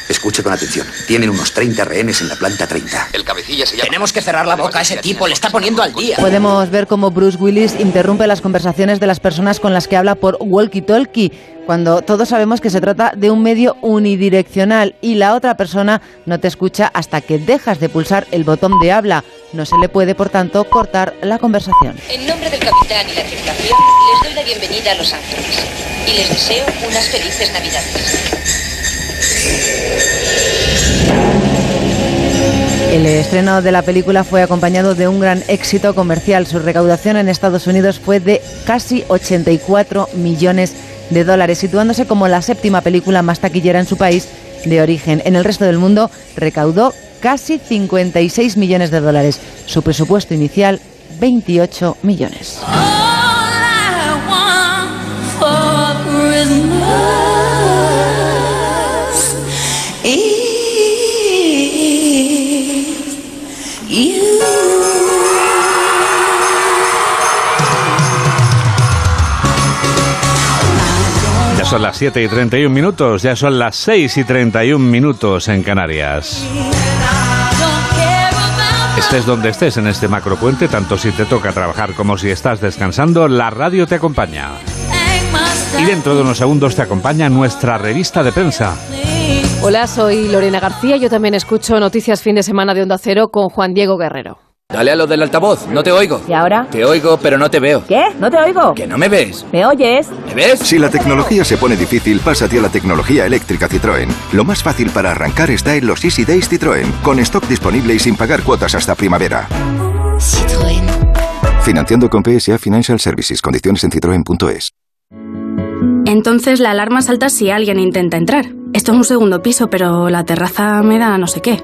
Escuche con atención. Tienen unos 30 rehenes en la planta 30. El cabecilla se llama... Tenemos que cerrar la boca a ese tipo, le está poniendo al día. Podemos ver cómo Bruce Willis interrumpe las conversaciones de las personas con las que habla por walkie-talkie, cuando todos sabemos que se trata de un medio unidireccional y la otra persona no te escucha hasta que dejas de pulsar el botón de habla. No se le puede, por tanto, cortar la conversación. En nombre del capitán y la tripulación, les doy la bienvenida a Los Ángeles y les deseo unas felices Navidades. El estreno de la película fue acompañado de un gran éxito comercial. Su recaudación en Estados Unidos fue de casi 84 millones de dólares, situándose como la séptima película más taquillera en su país de origen. En el resto del mundo recaudó casi 56 millones de dólares. Su presupuesto inicial, 28 millones. Son las 7 y 31 minutos, ya son las 6 y 31 minutos en Canarias. Estés donde estés en este macropuente, tanto si te toca trabajar como si estás descansando, la radio te acompaña. Y dentro de unos segundos te acompaña nuestra revista de prensa. Hola, soy Lorena García. Yo también escucho Noticias Fin de Semana de Onda Cero con Juan Diego Guerrero. Dale a lo del altavoz, no te oigo. ¿Y ahora? Te oigo, pero no te veo. ¿Qué? ¿No te oigo? ¿Que no me ves? ¿Me oyes? ¿Me ves? Si la tecnología se pone difícil, pásate a la tecnología eléctrica Citroën. Lo más fácil para arrancar está en los Easy Days Citroën, con stock disponible y sin pagar cuotas hasta primavera. Citroën. Financiando con PSA Financial Services. Condiciones en citroen.es. Entonces la alarma salta si alguien intenta entrar. Esto es un segundo piso, pero la terraza me da no sé qué.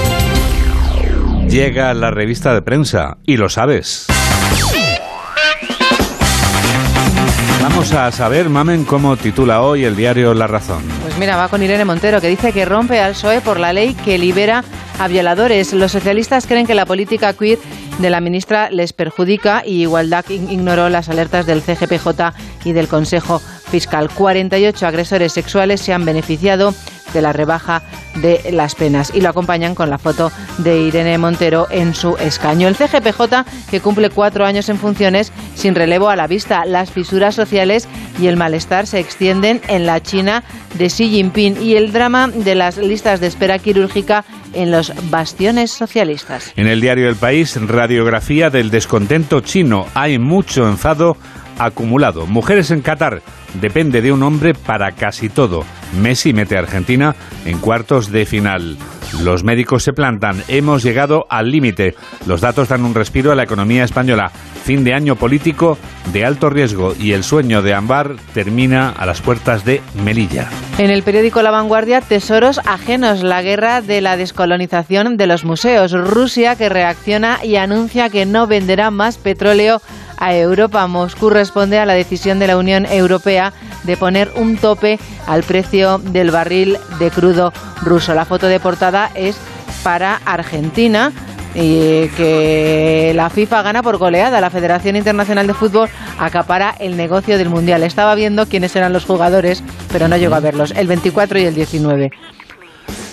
Llega la revista de prensa y lo sabes. Vamos a saber, Mamen, cómo titula hoy el diario La Razón. Pues mira, va con Irene Montero, que dice que rompe al PSOE por la ley que libera a violadores. Los socialistas creen que la política queer de la ministra les perjudica y Igualdad ignoró las alertas del CGPJ y del Consejo Fiscal. 48 agresores sexuales se han beneficiado de la rebaja de las penas y lo acompañan con la foto de Irene Montero en su escaño. El CGPJ, que cumple cuatro años en funciones sin relevo a la vista, las fisuras sociales y el malestar se extienden en la China de Xi Jinping y el drama de las listas de espera quirúrgica en los bastiones socialistas. En el diario El País, radiografía del descontento chino. Hay mucho enfado acumulado. Mujeres en Qatar. Depende de un hombre para casi todo. Messi mete a Argentina en cuartos de final. Los médicos se plantan. Hemos llegado al límite. Los datos dan un respiro a la economía española. Fin de año político de alto riesgo y el sueño de Ambar termina a las puertas de Melilla. En el periódico La Vanguardia, tesoros ajenos, la guerra de la descolonización de los museos. Rusia que reacciona y anuncia que no venderá más petróleo a Europa. Moscú responde a la decisión de la Unión Europea de poner un tope al precio del barril de crudo ruso. La foto de portada es para Argentina. Y que la FIFA gana por goleada. La Federación Internacional de Fútbol acapara el negocio del Mundial. Estaba viendo quiénes eran los jugadores, pero no llegó a verlos. El 24 y el 19.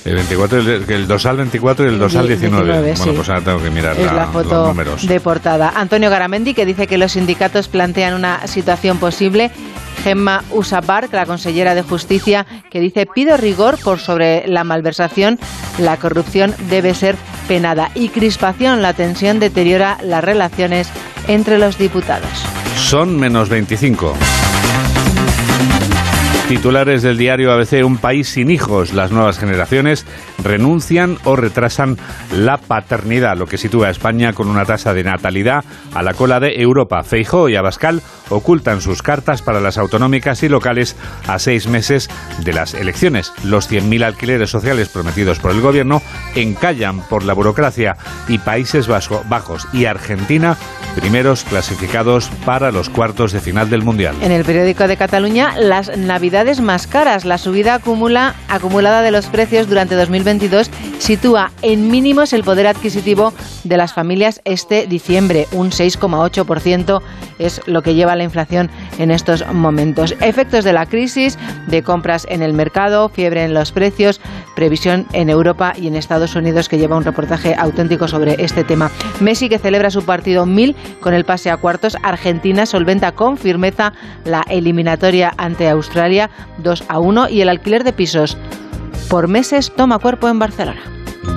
El 24, el, el dorsal 24 y el dorsal 19. 19, bueno, sí. pues ahora tengo que mirar Es la- la los foto números. de portada. Antonio Garamendi, que dice que los sindicatos plantean una situación posible. Gemma Usabar, la consellera de Justicia, que dice pide rigor por sobre la malversación, la corrupción debe ser penada. Y crispación, la tensión deteriora las relaciones entre los diputados. Son menos 25. Titulares del diario ABC, un país sin hijos. Las nuevas generaciones renuncian o retrasan la paternidad, lo que sitúa a España con una tasa de natalidad a la cola de Europa. Feijó y Abascal ocultan sus cartas para las autonómicas y locales a seis meses de las elecciones. Los 100.000 alquileres sociales prometidos por el gobierno encallan por la burocracia y Países Bajos y Argentina primeros clasificados para los cuartos de final del Mundial. En el periódico de Cataluña, las navidades más caras. La subida acumula, acumulada de los precios durante 2022 sitúa en mínimos el poder adquisitivo de las familias este diciembre. Un 6,8% es lo que lleva la inflación en estos momentos. Efectos de la crisis, de compras en el mercado, fiebre en los precios, previsión en Europa y en Estados Unidos que lleva un reportaje auténtico sobre este tema. Messi que celebra su partido 1000 con el pase a cuartos. Argentina solventa con firmeza la eliminatoria ante Australia 2 a 1 y el alquiler de pisos por meses toma cuerpo en Barcelona.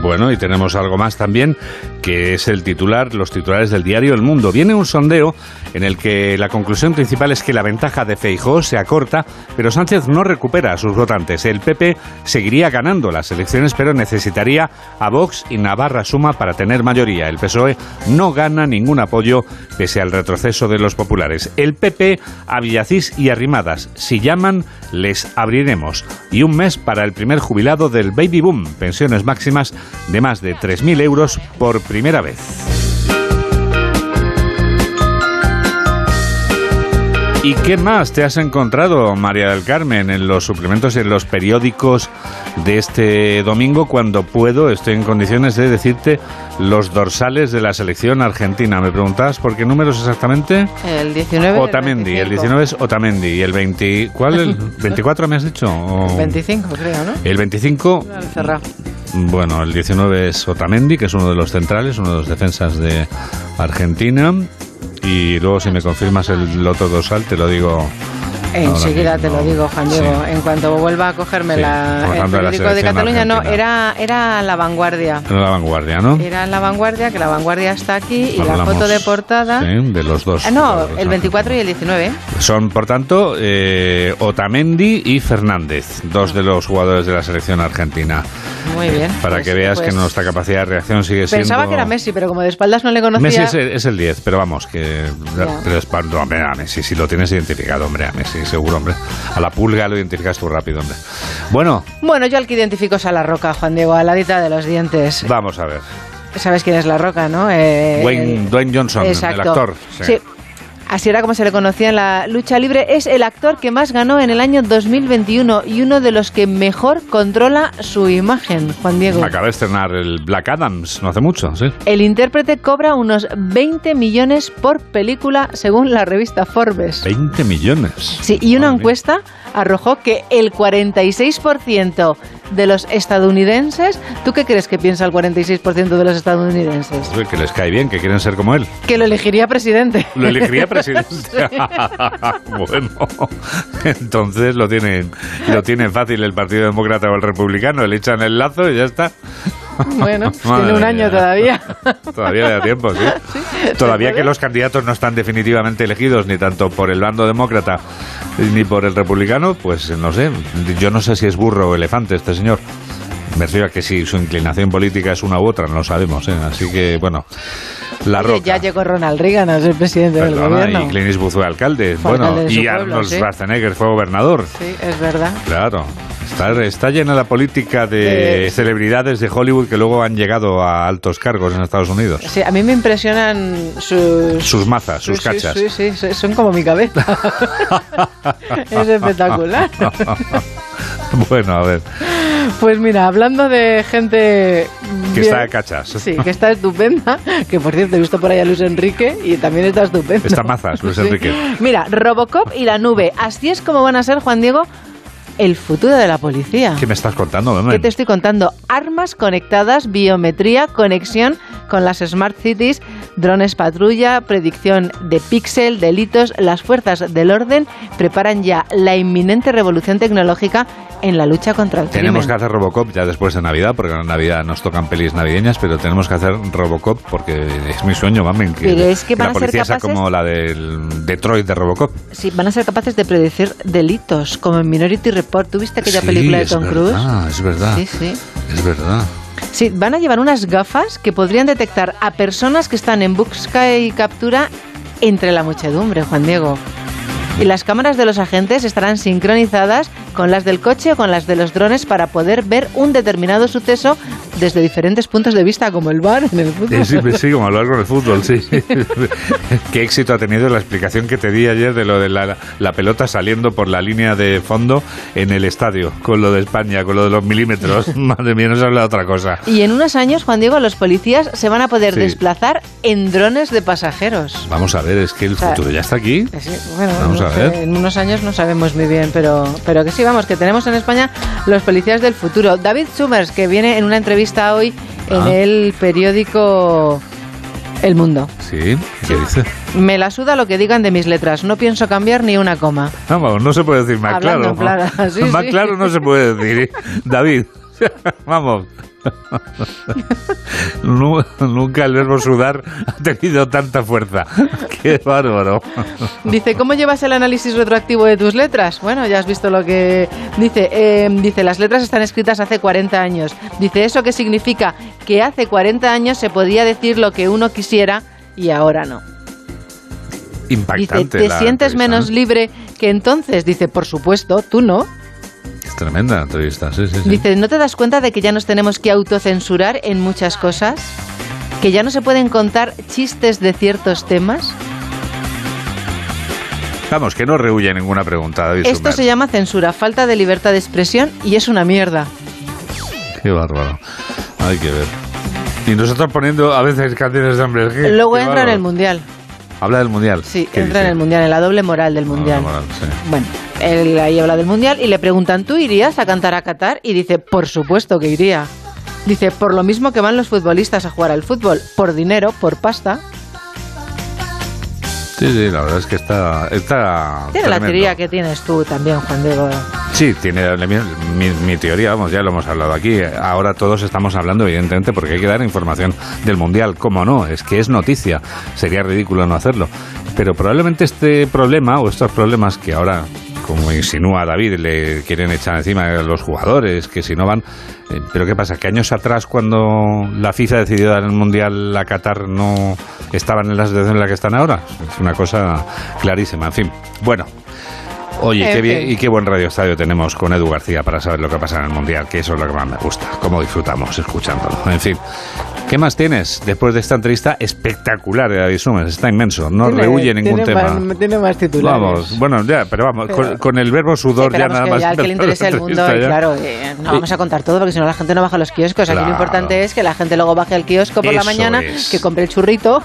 Bueno, y tenemos algo más también que es el titular, los titulares del diario El Mundo. Viene un sondeo en el que la conclusión principal es que la ventaja de Feijóo se acorta, pero Sánchez no recupera a sus votantes. El PP seguiría ganando las elecciones, pero necesitaría a Vox y Navarra Suma para tener mayoría. El PSOE no gana ningún apoyo pese al retroceso de los populares. El PP a Villacís y Arrimadas. Si llaman, les abriremos. Y un mes para el primer jubilado del Baby Boom, pensiones máximas de más de 3.000 euros por primera vez. ¿Y qué más te has encontrado, María del Carmen, en los suplementos y en los periódicos de este domingo cuando puedo, estoy en condiciones de decirte los dorsales de la selección argentina? ¿Me preguntabas por qué números exactamente? El 19. Otamendi, el, 19 es Otamendi. ¿Y el 20, cuál? ¿El 24 me has dicho? El 25, creo, ¿no? El 25. Bueno, el 19 es Otamendi, que es uno de los centrales, uno de los defensas de Argentina. Y luego, si me confirmas el otro dorsal, te lo digo Enseguida te lo digo, Juan Diego. En cuanto vuelva a cogerme la, el periódico de Cataluña, no, era, era La Vanguardia. Era La Vanguardia, ¿no? Era La Vanguardia, que La Vanguardia está aquí y la foto de portada. de los dos. Ah, no, el 24 y el 19. Son, por tanto, eh, Otamendi y Fernández, dos de los jugadores de la selección argentina. Muy bien. Para pues que veas que pues nuestra capacidad de reacción sigue siendo. Pensaba que era Messi, pero como de espaldas no le conocía. Messi es el, 10, pero vamos, que. Pero es, no, hombre, a Messi, si lo tienes identificado, hombre, a Messi, seguro, hombre. A la pulga lo identificas tú rápido, hombre. Bueno. Bueno, yo al que identifico es a la roca, Juan Diego, a la dita de los dientes. Vamos a ver. Sabes quién es la roca, ¿no? Eh, Dwayne, Johnson, el actor. sí así era como se le conocía en la lucha libre, es el actor que más ganó en el año 2021 y uno de los que mejor controla su imagen, Juan Diego. Acaba de estrenar el Black Adams, no hace mucho, sí. El intérprete cobra unos 20 millones por película, según la revista Forbes. 20 millones. Sí, y una encuesta arrojó que el 46% de los estadounidenses, ¿tú qué crees que piensa el 46% de los estadounidenses? Que les cae bien, que quieren ser como él. Que lo elegiría presidente. Lo elegiría presidente. bueno, entonces lo tienen, lo tienen fácil el Partido Demócrata o el Republicano, le echan el lazo y ya está. Bueno, tiene un año todavía. Todavía da tiempo, sí. todavía que los candidatos no están definitivamente elegidos, ni tanto por el bando demócrata ni por el republicano, pues no sé. Yo no sé si es burro o elefante este señor. Me refiero a que si su inclinación política es una u otra, no lo sabemos. ¿eh? Así que, bueno, la roca. Ya llegó Ronald Reagan a ser presidente del gobierno. Y Clint Eastwood fue alcalde. bueno, y Arnold Schwarzenegger fue gobernador. Sí, es verdad. Claro. Está, llena la política de celebridades de Hollywood que luego han llegado a altos cargos en Estados Unidos. Sí, a mí me impresionan sus... Sus mazas, sus cachas. Sí, sí, sí, son como mi cabeza. es espectacular. bueno, a ver. Pues mira, hablando de gente... Que está de cachas. Sí, que está estupenda. Que por cierto, he visto por ahí a Luis Enrique y también está estupenda. Está mazas, Luis Enrique. Mira, Robocop y la nube. Así es como van a ser, Juan Diego, el futuro de la policía. ¿Qué me estás contando, ¿Qué te estoy contando? Armas conectadas, biometría, conexión con las Smart Cities drones patrulla, predicción de píxel, delitos. Las fuerzas del orden preparan ya la inminente revolución tecnológica en la lucha contra el Tenemos que crimen. hacer Robocop ya después de Navidad, porque en Navidad nos tocan pelis navideñas, pero tenemos que hacer Robocop porque es mi sueño, mamen, que, Pero es que van la a ser policía sea capaces- como la del Detroit de Robocop. Sí, van a ser capaces de predecir delitos, como en Minority Report. ¿Tuviste aquella Sí, película de Tom Cruise? es verdad. Sí, sí. Es verdad. Sí, van a llevar unas gafas que podrían detectar a personas que están en busca y captura entre la muchedumbre, Juan Diego. Y las cámaras de los agentes estarán sincronizadas con las del coche o con las de los drones para poder ver un determinado suceso desde diferentes puntos de vista, como el bar en el fútbol. Sí, sí, como hablar con el fútbol, sí. Qué éxito ha tenido la explicación que te di ayer de lo de la, la pelota saliendo por la línea de fondo en el estadio, con lo de España, con lo de los milímetros. Madre mía, no se habla de otra cosa. Y en unos años, Juan Diego, los policías se van a poder Sí. desplazar en drones de pasajeros. Vamos a ver, es que el O sea, futuro ya está aquí. Sí, bueno, Vamos no a ver. en unos años no sabemos muy bien, pero, pero que sí, vamos, que tenemos en España los policías del futuro. David Summers, que viene en una entrevista hoy en Ah. el periódico El Mundo. Sí, ¿qué dice? Me la suda lo que digan de mis letras, no pienso cambiar ni una coma. Vamos, no se puede decir más Hablando claro. sí, más sí. claro no se puede decir. David, vamos. Nu- Nunca el verbo sudar ha tenido tanta fuerza. Qué bárbaro. Dice, ¿cómo llevas el análisis retroactivo de tus letras? Bueno, ya has visto lo que dice. eh, dice, las letras están escritas hace 40 años. Dice, ¿eso qué significa? Que hace 40 años se podía decir lo que uno quisiera y ahora no. Dice, Impactante. ¿te sientes menos libre que entonces? Dice, por supuesto, tú no. Tremenda la entrevista, sí, sí, sí. Dice, ¿no te das cuenta de que ya nos tenemos que autocensurar en muchas cosas? ¿Que ya no se pueden contar chistes de ciertos temas? Vamos, que no rehuye ninguna pregunta, David Esto se llama censura, falta de libertad de expresión y es una mierda. Qué bárbaro. Hay que ver. Y nosotros poniendo a veces canciones de Heard. Luego entra en el Mundial. Habla del Mundial. Sí, ¿Qué entra en el Mundial, en la doble moral del Mundial. Moral, sí. Bueno, él ahí habla del Mundial y le preguntan, ¿tú irías a cantar a Qatar? Y dice, por supuesto que iría. Dice, por lo mismo que van los futbolistas a jugar al fútbol, por dinero, por pasta. Sí, sí, la verdad es que está. está Tiene la teoría que tienes tú también, Juan Diego. Sí, tiene mi, mi- mi teoría, vamos, ya lo hemos hablado aquí. Ahora todos estamos hablando, evidentemente, porque hay que dar información del Mundial. ¿Cómo no? Es que es noticia. Sería ridículo no hacerlo. Pero probablemente este problema, o estos problemas que ahora, como insinúa David, le quieren echar encima a los jugadores, que si no van... eh, Pero ¿qué pasa? Que años atrás, cuando la FIFA decidió dar el Mundial a Qatar, no estaban en la situación en la que están ahora. Es una cosa clarísima. En fin, bueno. Oye, qué bien y qué buen radio estadio tenemos con Edu García para saber lo que pasa en el Mundial, que eso es lo que más me gusta, cómo disfrutamos escuchándolo. En fin, ¿qué más tienes después de esta entrevista espectacular de David Summers? Está inmenso, no Tiene- rehuye ningún tiene tema. Más, tiene más titulares. Vamos, bueno, ya, pero vamos, Pero- con, con el verbo Sí, sudor pero ya nada que más. ya al que le la interese el mundo, y claro, eh, no vamos a contar todo porque si no la gente no baja a los kioscos. Aquí lo Claro. importante es que la gente luego baje al kiosco por la Eso mañana, es. que compre el churrito.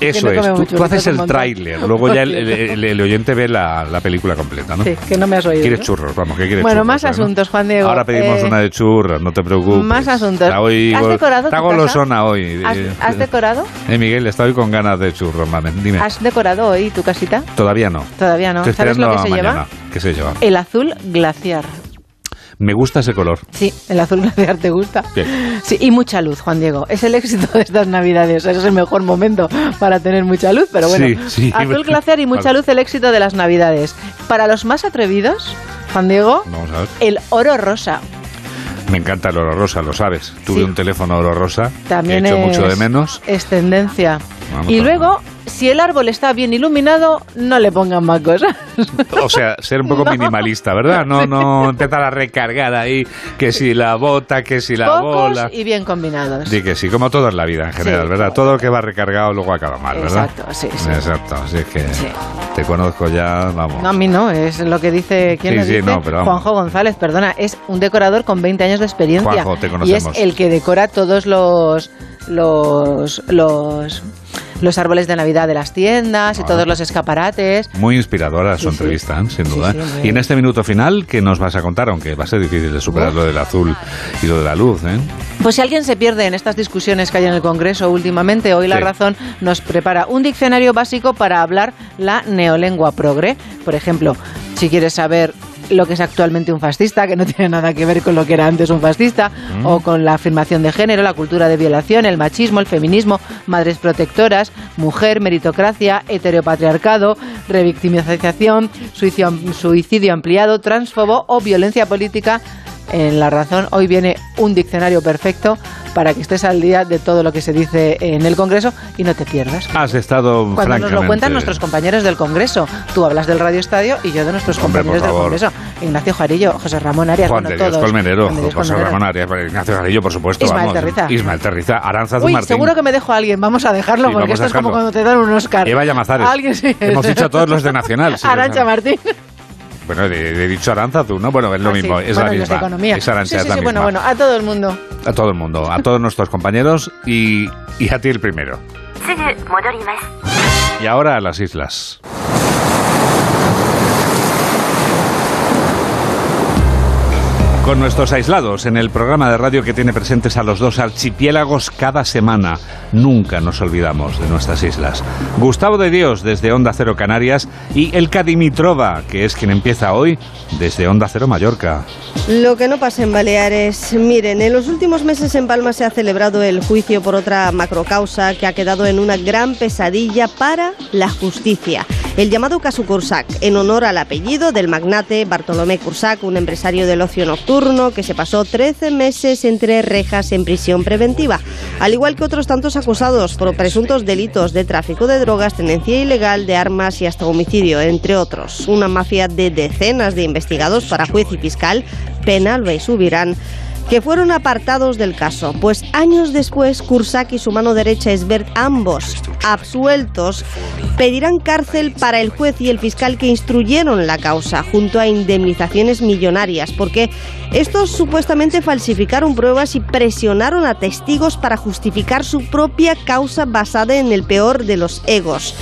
Eso no es, tú, tú haces el tráiler, luego ya el, el- el- el oyente ve la, la película completa, ¿no? Sí, que no me has oído. ¿Quieres ¿no? churros? Vamos, ¿qué quieres Bueno, churros, más asuntos, Juan Diego. Ahora pedimos Eh, una de churros, no te preocupes. Más asuntos. Está hoy, ¿Has decorado Está tu casa? golosona hoy. ¿Has, Eh, has decorado? Eh, Miguel, estoy con ganas de churros, mamen. Dime. ¿Has decorado hoy tu casita? Todavía no. Todavía no. Estoy ¿Sabes lo que se mañana. lleva? ¿Qué se lleva? El azul glaciar. Me gusta ese color. Sí, el azul glaciar te gusta. Sí, y mucha luz, Juan Diego. Es el éxito de estas navidades. Ese es el mejor momento para tener mucha luz, pero bueno. Sí, sí. Azul glaciar y mucha luz, el éxito de las navidades. Para los más atrevidos, Juan Diego, Vamos a ver. el oro rosa. Me encanta el oro rosa, lo sabes. Tuve Sí. un teléfono oro rosa. También he hecho es, mucho de menos. es tendencia. Vamos y luego, si el árbol está bien iluminado, no le pongan más cosas. O sea, ser un poco No. minimalista, ¿verdad? No, no empezar a recargar ahí que si la bota, que si la Pocos bola. y bien combinados. Di que sí, como todo en la vida en general, Sí. ¿verdad? Todo lo que va recargado luego acaba mal, ¿verdad? Exacto, sí, sí. Exacto, así es que te conozco ya, vamos. No, a mí no, es lo que dice, ¿quién Sí, sí, dice? no, pero vamos. Juanjo González, perdona, es un decorador con 20 años de experiencia. Juanjo, te y es conocemos. el que decora todos los los los los árboles de Navidad de las tiendas y todos los escaparates. Muy inspiradora su entrevista, sin duda. sí, y en este minuto final, ¿qué nos vas a contar? Aunque va a ser difícil de superar lo del azul y lo de la luz. ¿eh? Pues si alguien se pierde en estas discusiones que hay en el Congreso últimamente, hoy La. Razón nos prepara un diccionario básico para hablar la neolengua progre. Por ejemplo, si quieres saber lo que es actualmente un fascista, que no tiene nada que ver con lo que era antes un fascista, Mm. o con la afirmación de género, la cultura de violación, el machismo, el feminismo, madres protectoras, mujer, meritocracia, heteropatriarcado, revictimización, suicidio, suicidio ampliado, transfobo o violencia política. En La Razón hoy viene un diccionario perfecto para que estés al día de todo lo que se dice en el Congreso y no te pierdas. Has estado Cuando nos lo cuentan nuestros compañeros del Congreso. Tú hablas del Radio Estadio y yo de nuestros Hombre, compañeros del. Congreso. Ignacio Jarillo, José Ramón Arias, Juan bueno, de Dios todos. Colmenero, Juan de Dios José Colmenero. Ramón Arias, Ignacio Garillo, por supuesto. Ismael vamos. Terriza. Ismael Terriza, Aranzazu Uy, Martín. seguro que me dejo a alguien. Vamos a dejarlo Sí, porque esto es como cuando te dan un Oscar. Eva Llamazares. Alguien sí. Hemos dicho a todos los de Nacional. sí, Arancha Martín. Bueno, he, he dicho Aranzazu, ¿no? Bueno, es lo Ah, sí. mismo, es Bueno, la misma. economía. Es Arantxa, sí, es sí, la sí, bueno, bueno, a todo el mundo. A todo el mundo, a todos nuestros compañeros y, y a ti el primero. Y ahora a las islas. Con nuestros aislados en el programa de radio que tiene presentes a los dos archipiélagos cada semana. Nunca nos olvidamos de nuestras islas. Gustavo de Dios desde Onda Cero Canarias y Elka Dimitrova, que es quien empieza hoy desde Onda Cero Mallorca. Lo que no pasa en Baleares, miren, en los últimos meses en Palma se ha celebrado el juicio por otra macrocausa que ha quedado en una gran pesadilla para la justicia. El llamado caso Cursac, en honor al apellido del magnate Bartolomé Cursac, un empresario del ocio nocturno que se pasó 13 meses entre rejas en prisión preventiva, al igual que otros tantos acusados por presuntos delitos de tráfico de drogas, tenencia ilegal de armas y hasta homicidio, entre otros. Una mafia de decenas de investigados para juez y fiscal, Penalba y Subirán, que fueron apartados del caso, pues años después Kursak y su mano derecha Esbert, ambos absueltos, pedirán cárcel para el juez y el fiscal que instruyeron la causa, junto a indemnizaciones millonarias, porque estos supuestamente falsificaron pruebas y presionaron a testigos para justificar su propia causa basada en el peor de los egos.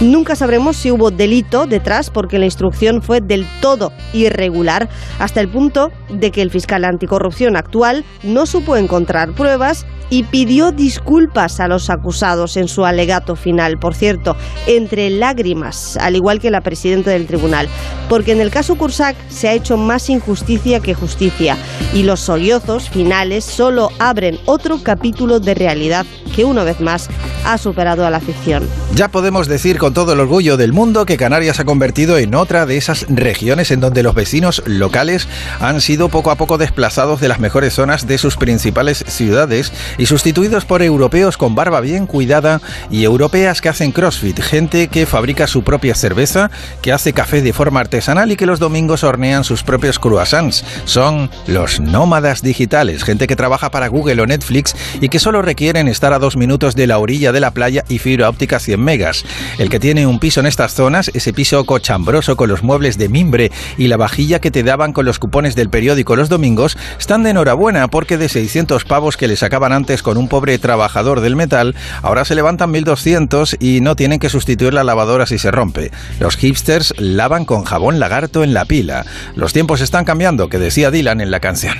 Nunca sabremos si hubo delito detrás porque la instrucción fue del todo irregular, hasta el punto de que el fiscal anticorrupción actual no supo encontrar pruebas y pidió disculpas a los acusados en su alegato final, por cierto, entre lágrimas, al igual que la presidenta del tribunal, porque en el caso Cursac se ha hecho más injusticia que justicia y los sollozos finales solo abren otro capítulo de realidad que una vez más ha superado a la ficción. Ya podemos decir con todo el orgullo del mundo que Canarias ha convertido en otra de esas regiones en donde los vecinos locales han sido poco a poco desplazados de las mejores zonas de sus principales ciudades y sustituidos por europeos con barba bien cuidada y europeas que hacen crossfit, gente que fabrica su propia cerveza, que hace café de forma artesanal y que los domingos hornean sus propios croissants. Son los nómadas digitales, gente que trabaja para Google o Netflix y que solo requieren estar a dos minutos de la orilla de la playa y fibra óptica 100 megas. El que tiene un piso en estas zonas, ese piso cochambroso con los muebles de mimbre y la vajilla que te daban con los cupones del periódico los domingos, están de enhorabuena porque de 600 pavos que le sacaban antes con un pobre trabajador del metal, ahora se levantan 1200 y no tienen que sustituir la lavadora si se rompe. Los hipsters lavan con jabón lagarto en la pila. Los tiempos están cambiando, que decía Dylan en la canción.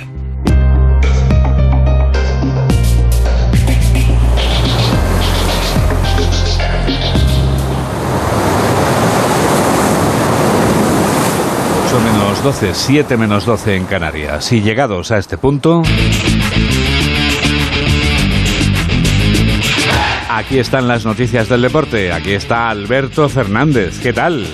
Menos 12, 7 menos 12 en Canarias. Y llegados a este punto... Aquí están las noticias del deporte. Aquí está Alberto Fernández. ¿Qué tal?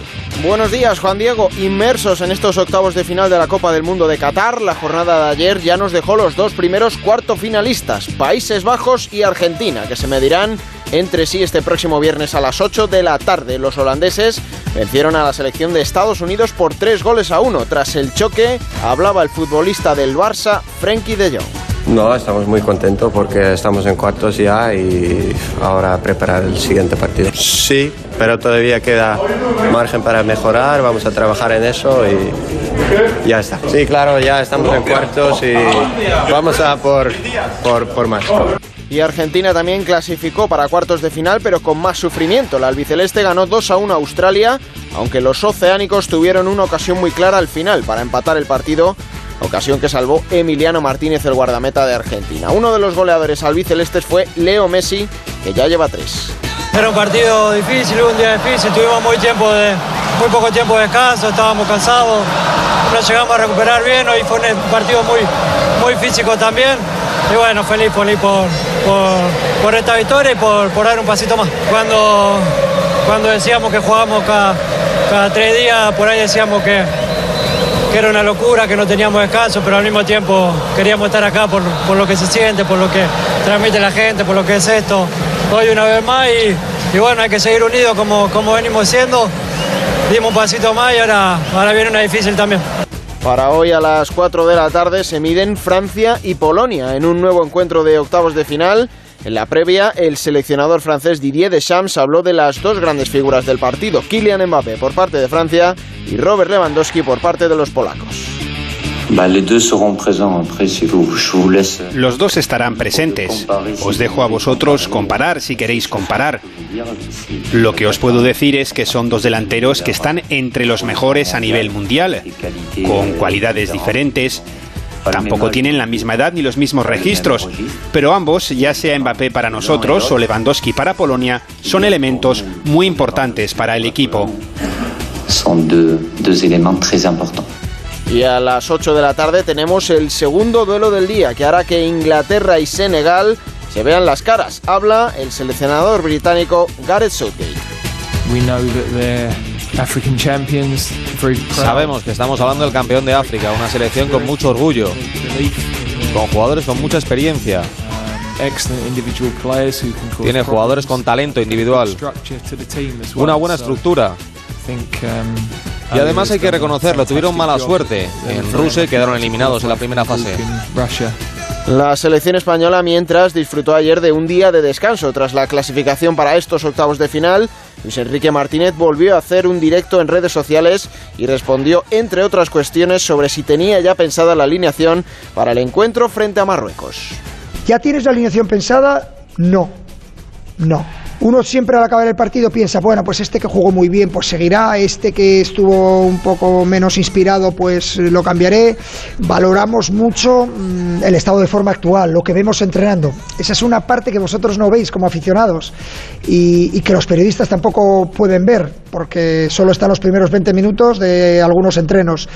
Buenos días, Juan Diego. Inmersos en estos octavos de final de la Copa del Mundo de Qatar, la jornada de ayer ya nos dejó los dos primeros cuarto finalistas, Países Bajos y Argentina, que se medirán entre sí este próximo viernes a las 8 de la tarde. Los holandeses vencieron a la selección de Estados Unidos por tres goles a uno. Tras el choque, hablaba el futbolista del Barça, Frenkie de Jong. No, estamos muy contentos porque estamos en cuartos ya y ahora preparar el siguiente partido. Sí, pero todavía queda margen para mejorar, vamos a trabajar en eso y ya está. Sí, claro, ya estamos en cuartos y vamos a por, por, por más. Y Argentina también clasificó para cuartos de final, pero con más sufrimiento. La albiceleste ganó 2 a 1 a Australia, aunque los oceánicos tuvieron una ocasión muy clara al final para empatar el partido, ocasión que salvó Emiliano Martínez, el guardameta de Argentina. Uno de los goleadores albicelestes fue Leo Messi, que ya lleva tres. Era un partido difícil, un día difícil, tuvimos muy, tiempo de, muy poco tiempo de descanso, estábamos cansados, no llegamos a recuperar bien, hoy fue un partido muy, muy físico también. Y bueno, feliz, feliz por, por, esta victoria y por, por, dar un pasito más. Cuando, cuando decíamos que jugábamos cada, cada tres días, por ahí decíamos que, que era una locura, que no teníamos descanso, pero al mismo tiempo queríamos estar acá por, por, lo que se siente, por lo que transmite la gente, por lo que es esto. Hoy una vez más y, y bueno, hay que seguir unidos como, como venimos siendo. Dimos un pasito más y ahora, ahora viene una difícil también. Para hoy a las 4 de la tarde se miden Francia y Polonia en un nuevo encuentro de octavos de final. En la previa, el seleccionador francés Didier Deschamps habló de las dos grandes figuras del partido, Kylian Mbappé por parte de Francia y Robert Lewandowski por parte de los polacos. Los dos estarán presentes. Os dejo a vosotros comparar si queréis comparar. Lo que os puedo decir es que son dos delanteros que están entre los mejores a nivel mundial, con cualidades diferentes. Tampoco tienen la misma edad ni los mismos registros, pero ambos, ya sea Mbappé para nosotros o Lewandowski para Polonia, son elementos muy importantes para el equipo. Son dos elementos muy importantes. Y a las 8 de la tarde tenemos el segundo duelo del día que hará que Inglaterra y Senegal se vean las caras. Habla el seleccionador británico Gareth Southgate. Sabemos que estamos hablando del campeón de África, una selección con mucho orgullo, con jugadores con mucha experiencia. Tiene jugadores con talento individual, una buena estructura. Y además hay que reconocerlo, tuvieron mala suerte. En Rusia quedaron eliminados en la primera fase. La selección española, mientras, disfrutó ayer de un día de descanso tras la clasificación para estos octavos de final. Luis Enrique Martínez volvió a hacer un directo en redes sociales y respondió, entre otras cuestiones, sobre si tenía ya pensada la alineación para el encuentro frente a Marruecos. ¿Ya tienes la alineación pensada? No. No uno siempre al acabar el partido piensa, bueno, pues este que jugó muy bien, pues seguirá, este que estuvo un poco menos inspirado, pues lo cambiaré. Valoramos mucho mm, el estado de forma actual, lo que vemos entrenando. Esa es una parte que vosotros no veis como aficionados y, y que los periodistas tampoco pueden ver, porque solo están los primeros 20 minutos de algunos entrenos.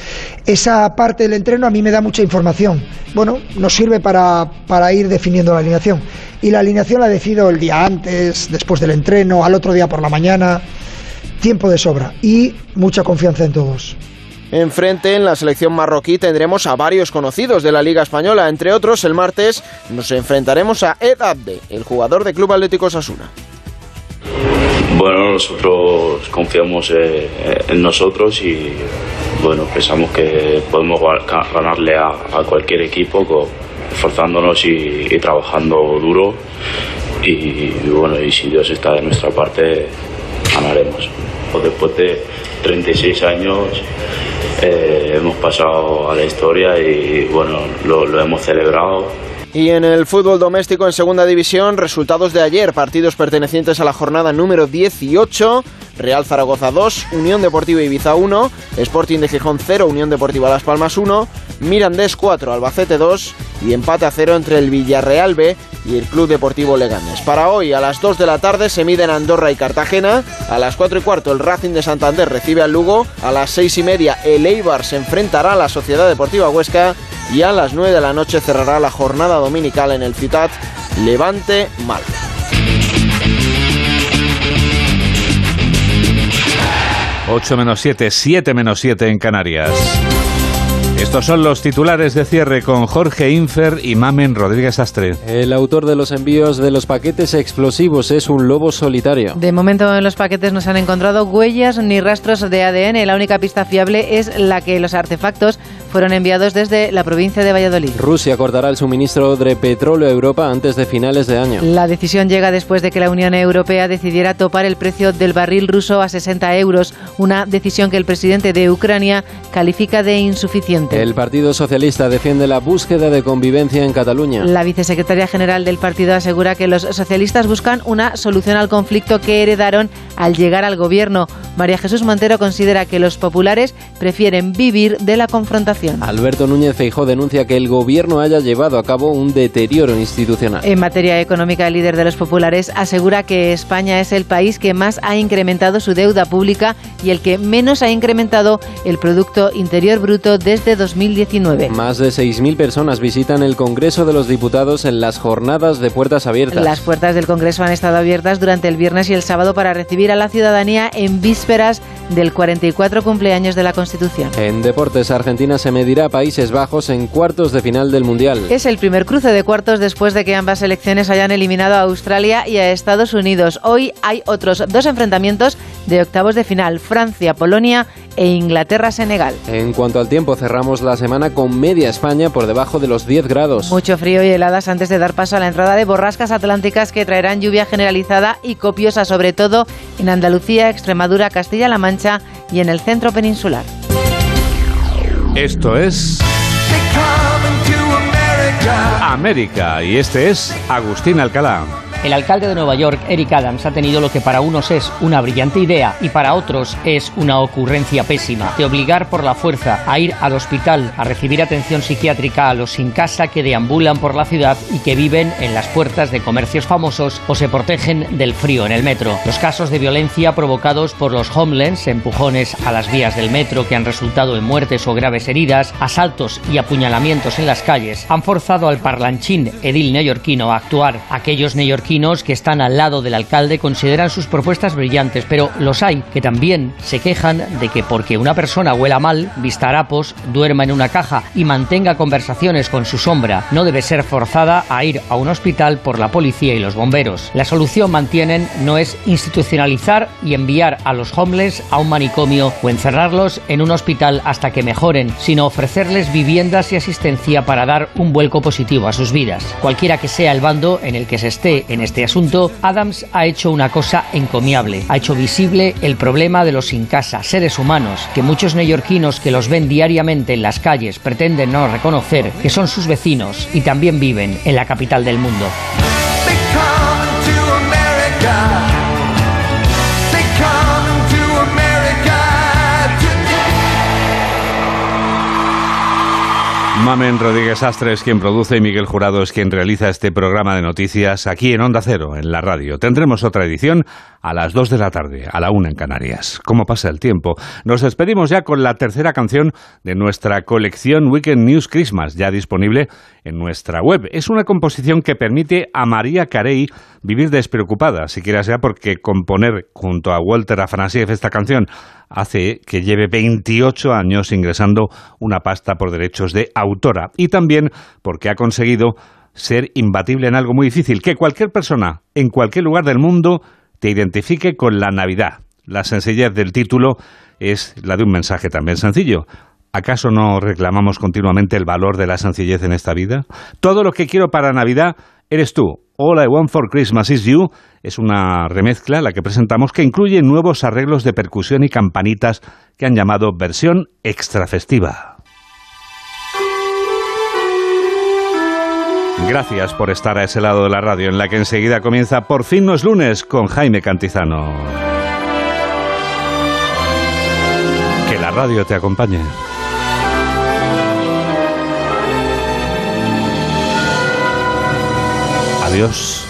Esa parte del entreno a mí me da mucha información. Bueno, nos sirve para, para ir definiendo la alineación y la alineación la decido el día antes, después del entreno, al otro día por la mañana. Tiempo de sobra y mucha confianza en todos. Enfrente, en la selección marroquí, tendremos a varios conocidos de la Liga Española. Entre otros, el martes nos enfrentaremos a Ed Abde, el jugador de Club Atlético Sasuna. Bueno, nosotros confiamos eh, en nosotros y bueno, pensamos que podemos ganarle a, a cualquier equipo con, esforzándonos y, trabajando duro y, bueno, y si Dios está de nuestra parte, ganaremos. Después de 36 años eh, hemos pasado a la historia y bueno, lo, lo hemos celebrado. Y en el fútbol doméstico en segunda división, resultados de ayer, partidos pertenecientes a la jornada número 18. Real Zaragoza 2, Unión Deportiva Ibiza 1, Sporting de Gijón 0, Unión Deportiva Las Palmas 1, Mirandés 4, Albacete 2 y empate a 0 entre el Villarreal B y el Club Deportivo Leganes. Para hoy a las 2 de la tarde se miden Andorra y Cartagena, a las 4 y cuarto el Racing de Santander recibe al Lugo, a las 6 y media el Eibar se enfrentará a la Sociedad Deportiva Huesca y a las 9 de la noche cerrará la jornada dominical en el Ciutat Levante Mal. 8 menos 7, 7 menos 7 en Canarias. Estos son los titulares de cierre con Jorge Infer y Mamen Rodríguez Astre. El autor de los envíos de los paquetes explosivos es un lobo solitario. De momento en los paquetes no se han encontrado huellas ni rastros de ADN. La única pista fiable es la que los artefactos fueron enviados desde la provincia de Valladolid. Rusia cortará el suministro de petróleo a Europa antes de finales de año. La decisión llega después de que la Unión Europea decidiera topar el precio del barril ruso a 60 euros, una decisión que el presidente de Ucrania califica de insuficiente. El Partido Socialista defiende la búsqueda de convivencia en Cataluña. La vicesecretaria general del partido asegura que los socialistas buscan una solución al conflicto que heredaron al llegar al gobierno. María Jesús Montero considera que los populares prefieren vivir de la confrontación. Alberto Núñez Feijó denuncia que el gobierno haya llevado a cabo un deterioro institucional. En materia económica, el líder de los populares asegura que España es el país que más ha incrementado su deuda pública y el que menos ha incrementado el Producto Interior Bruto desde 2019. Más de 6.000 personas visitan el Congreso de los Diputados en las jornadas de puertas abiertas. Las puertas del Congreso han estado abiertas durante el viernes y el sábado para recibir a la ciudadanía en vísperas del 44 cumpleaños de la Constitución. En deportes, Argentina se medirá a Países Bajos en cuartos de final del Mundial. Es el primer cruce de cuartos después de que ambas selecciones hayan eliminado a Australia y a Estados Unidos. Hoy hay otros dos enfrentamientos de octavos de final, Francia-Polonia e Inglaterra-Senegal. En cuanto al tiempo, cerramos la semana con media España por debajo de los 10 grados. Mucho frío y heladas antes de dar paso a la entrada de borrascas atlánticas que traerán lluvia generalizada y copiosa, sobre todo en Andalucía, Extremadura, Castilla-La Mancha y en el centro peninsular. Esto es América y este es Agustín Alcalá. El alcalde de Nueva York, Eric Adams, ha tenido lo que para unos es una brillante idea y para otros es una ocurrencia pésima, de obligar por la fuerza a ir al hospital a recibir atención psiquiátrica a los sin casa que deambulan por la ciudad y que viven en las puertas de comercios famosos o se protegen del frío en el metro. Los casos de violencia provocados por los homelands, empujones a las vías del metro que han resultado en muertes o graves heridas, asaltos y apuñalamientos en las calles, han forzado al parlanchín edil neoyorquino a actuar. Aquellos neoyorquinos que están al lado del alcalde consideran sus propuestas brillantes, pero los hay que también se quejan de que porque una persona huela mal, vista harapos, duerma en una caja y mantenga conversaciones con su sombra, no debe ser forzada a ir a un hospital por la policía y los bomberos. La solución, mantienen, no es institucionalizar y enviar a los homeless a un manicomio o encerrarlos en un hospital hasta que mejoren, sino ofrecerles viviendas y asistencia para dar un vuelco positivo a sus vidas. Cualquiera que sea el bando en el que se esté en este asunto, Adams ha hecho una cosa encomiable. Ha hecho visible el problema de los sin casa, seres humanos, que muchos neoyorquinos que los ven diariamente en las calles pretenden no reconocer que son sus vecinos y también viven en la capital del mundo. Mamen Rodríguez Astre es quien produce y Miguel Jurado es quien realiza este programa de noticias aquí en Onda Cero, en la radio. Tendremos otra edición a las 2 de la tarde, a la 1 en Canarias. ¿Cómo pasa el tiempo? Nos despedimos ya con la tercera canción de nuestra colección Weekend News Christmas, ya disponible en nuestra web. Es una composición que permite a María Carey vivir despreocupada, siquiera sea porque componer junto a Walter Afanasiev esta canción hace que lleve 28 años ingresando una pasta por derechos de autora y también porque ha conseguido ser imbatible en algo muy difícil, que cualquier persona en cualquier lugar del mundo te identifique con la Navidad. La sencillez del título es la de un mensaje también sencillo. ¿Acaso no reclamamos continuamente el valor de la sencillez en esta vida? Todo lo que quiero para Navidad eres tú. All I Want for Christmas is You es una remezcla, la que presentamos, que incluye nuevos arreglos de percusión y campanitas que han llamado versión extra festiva. Gracias por estar a ese lado de la radio en la que enseguida comienza Por fin no es lunes con Jaime Cantizano. Que la radio te acompañe. Adiós.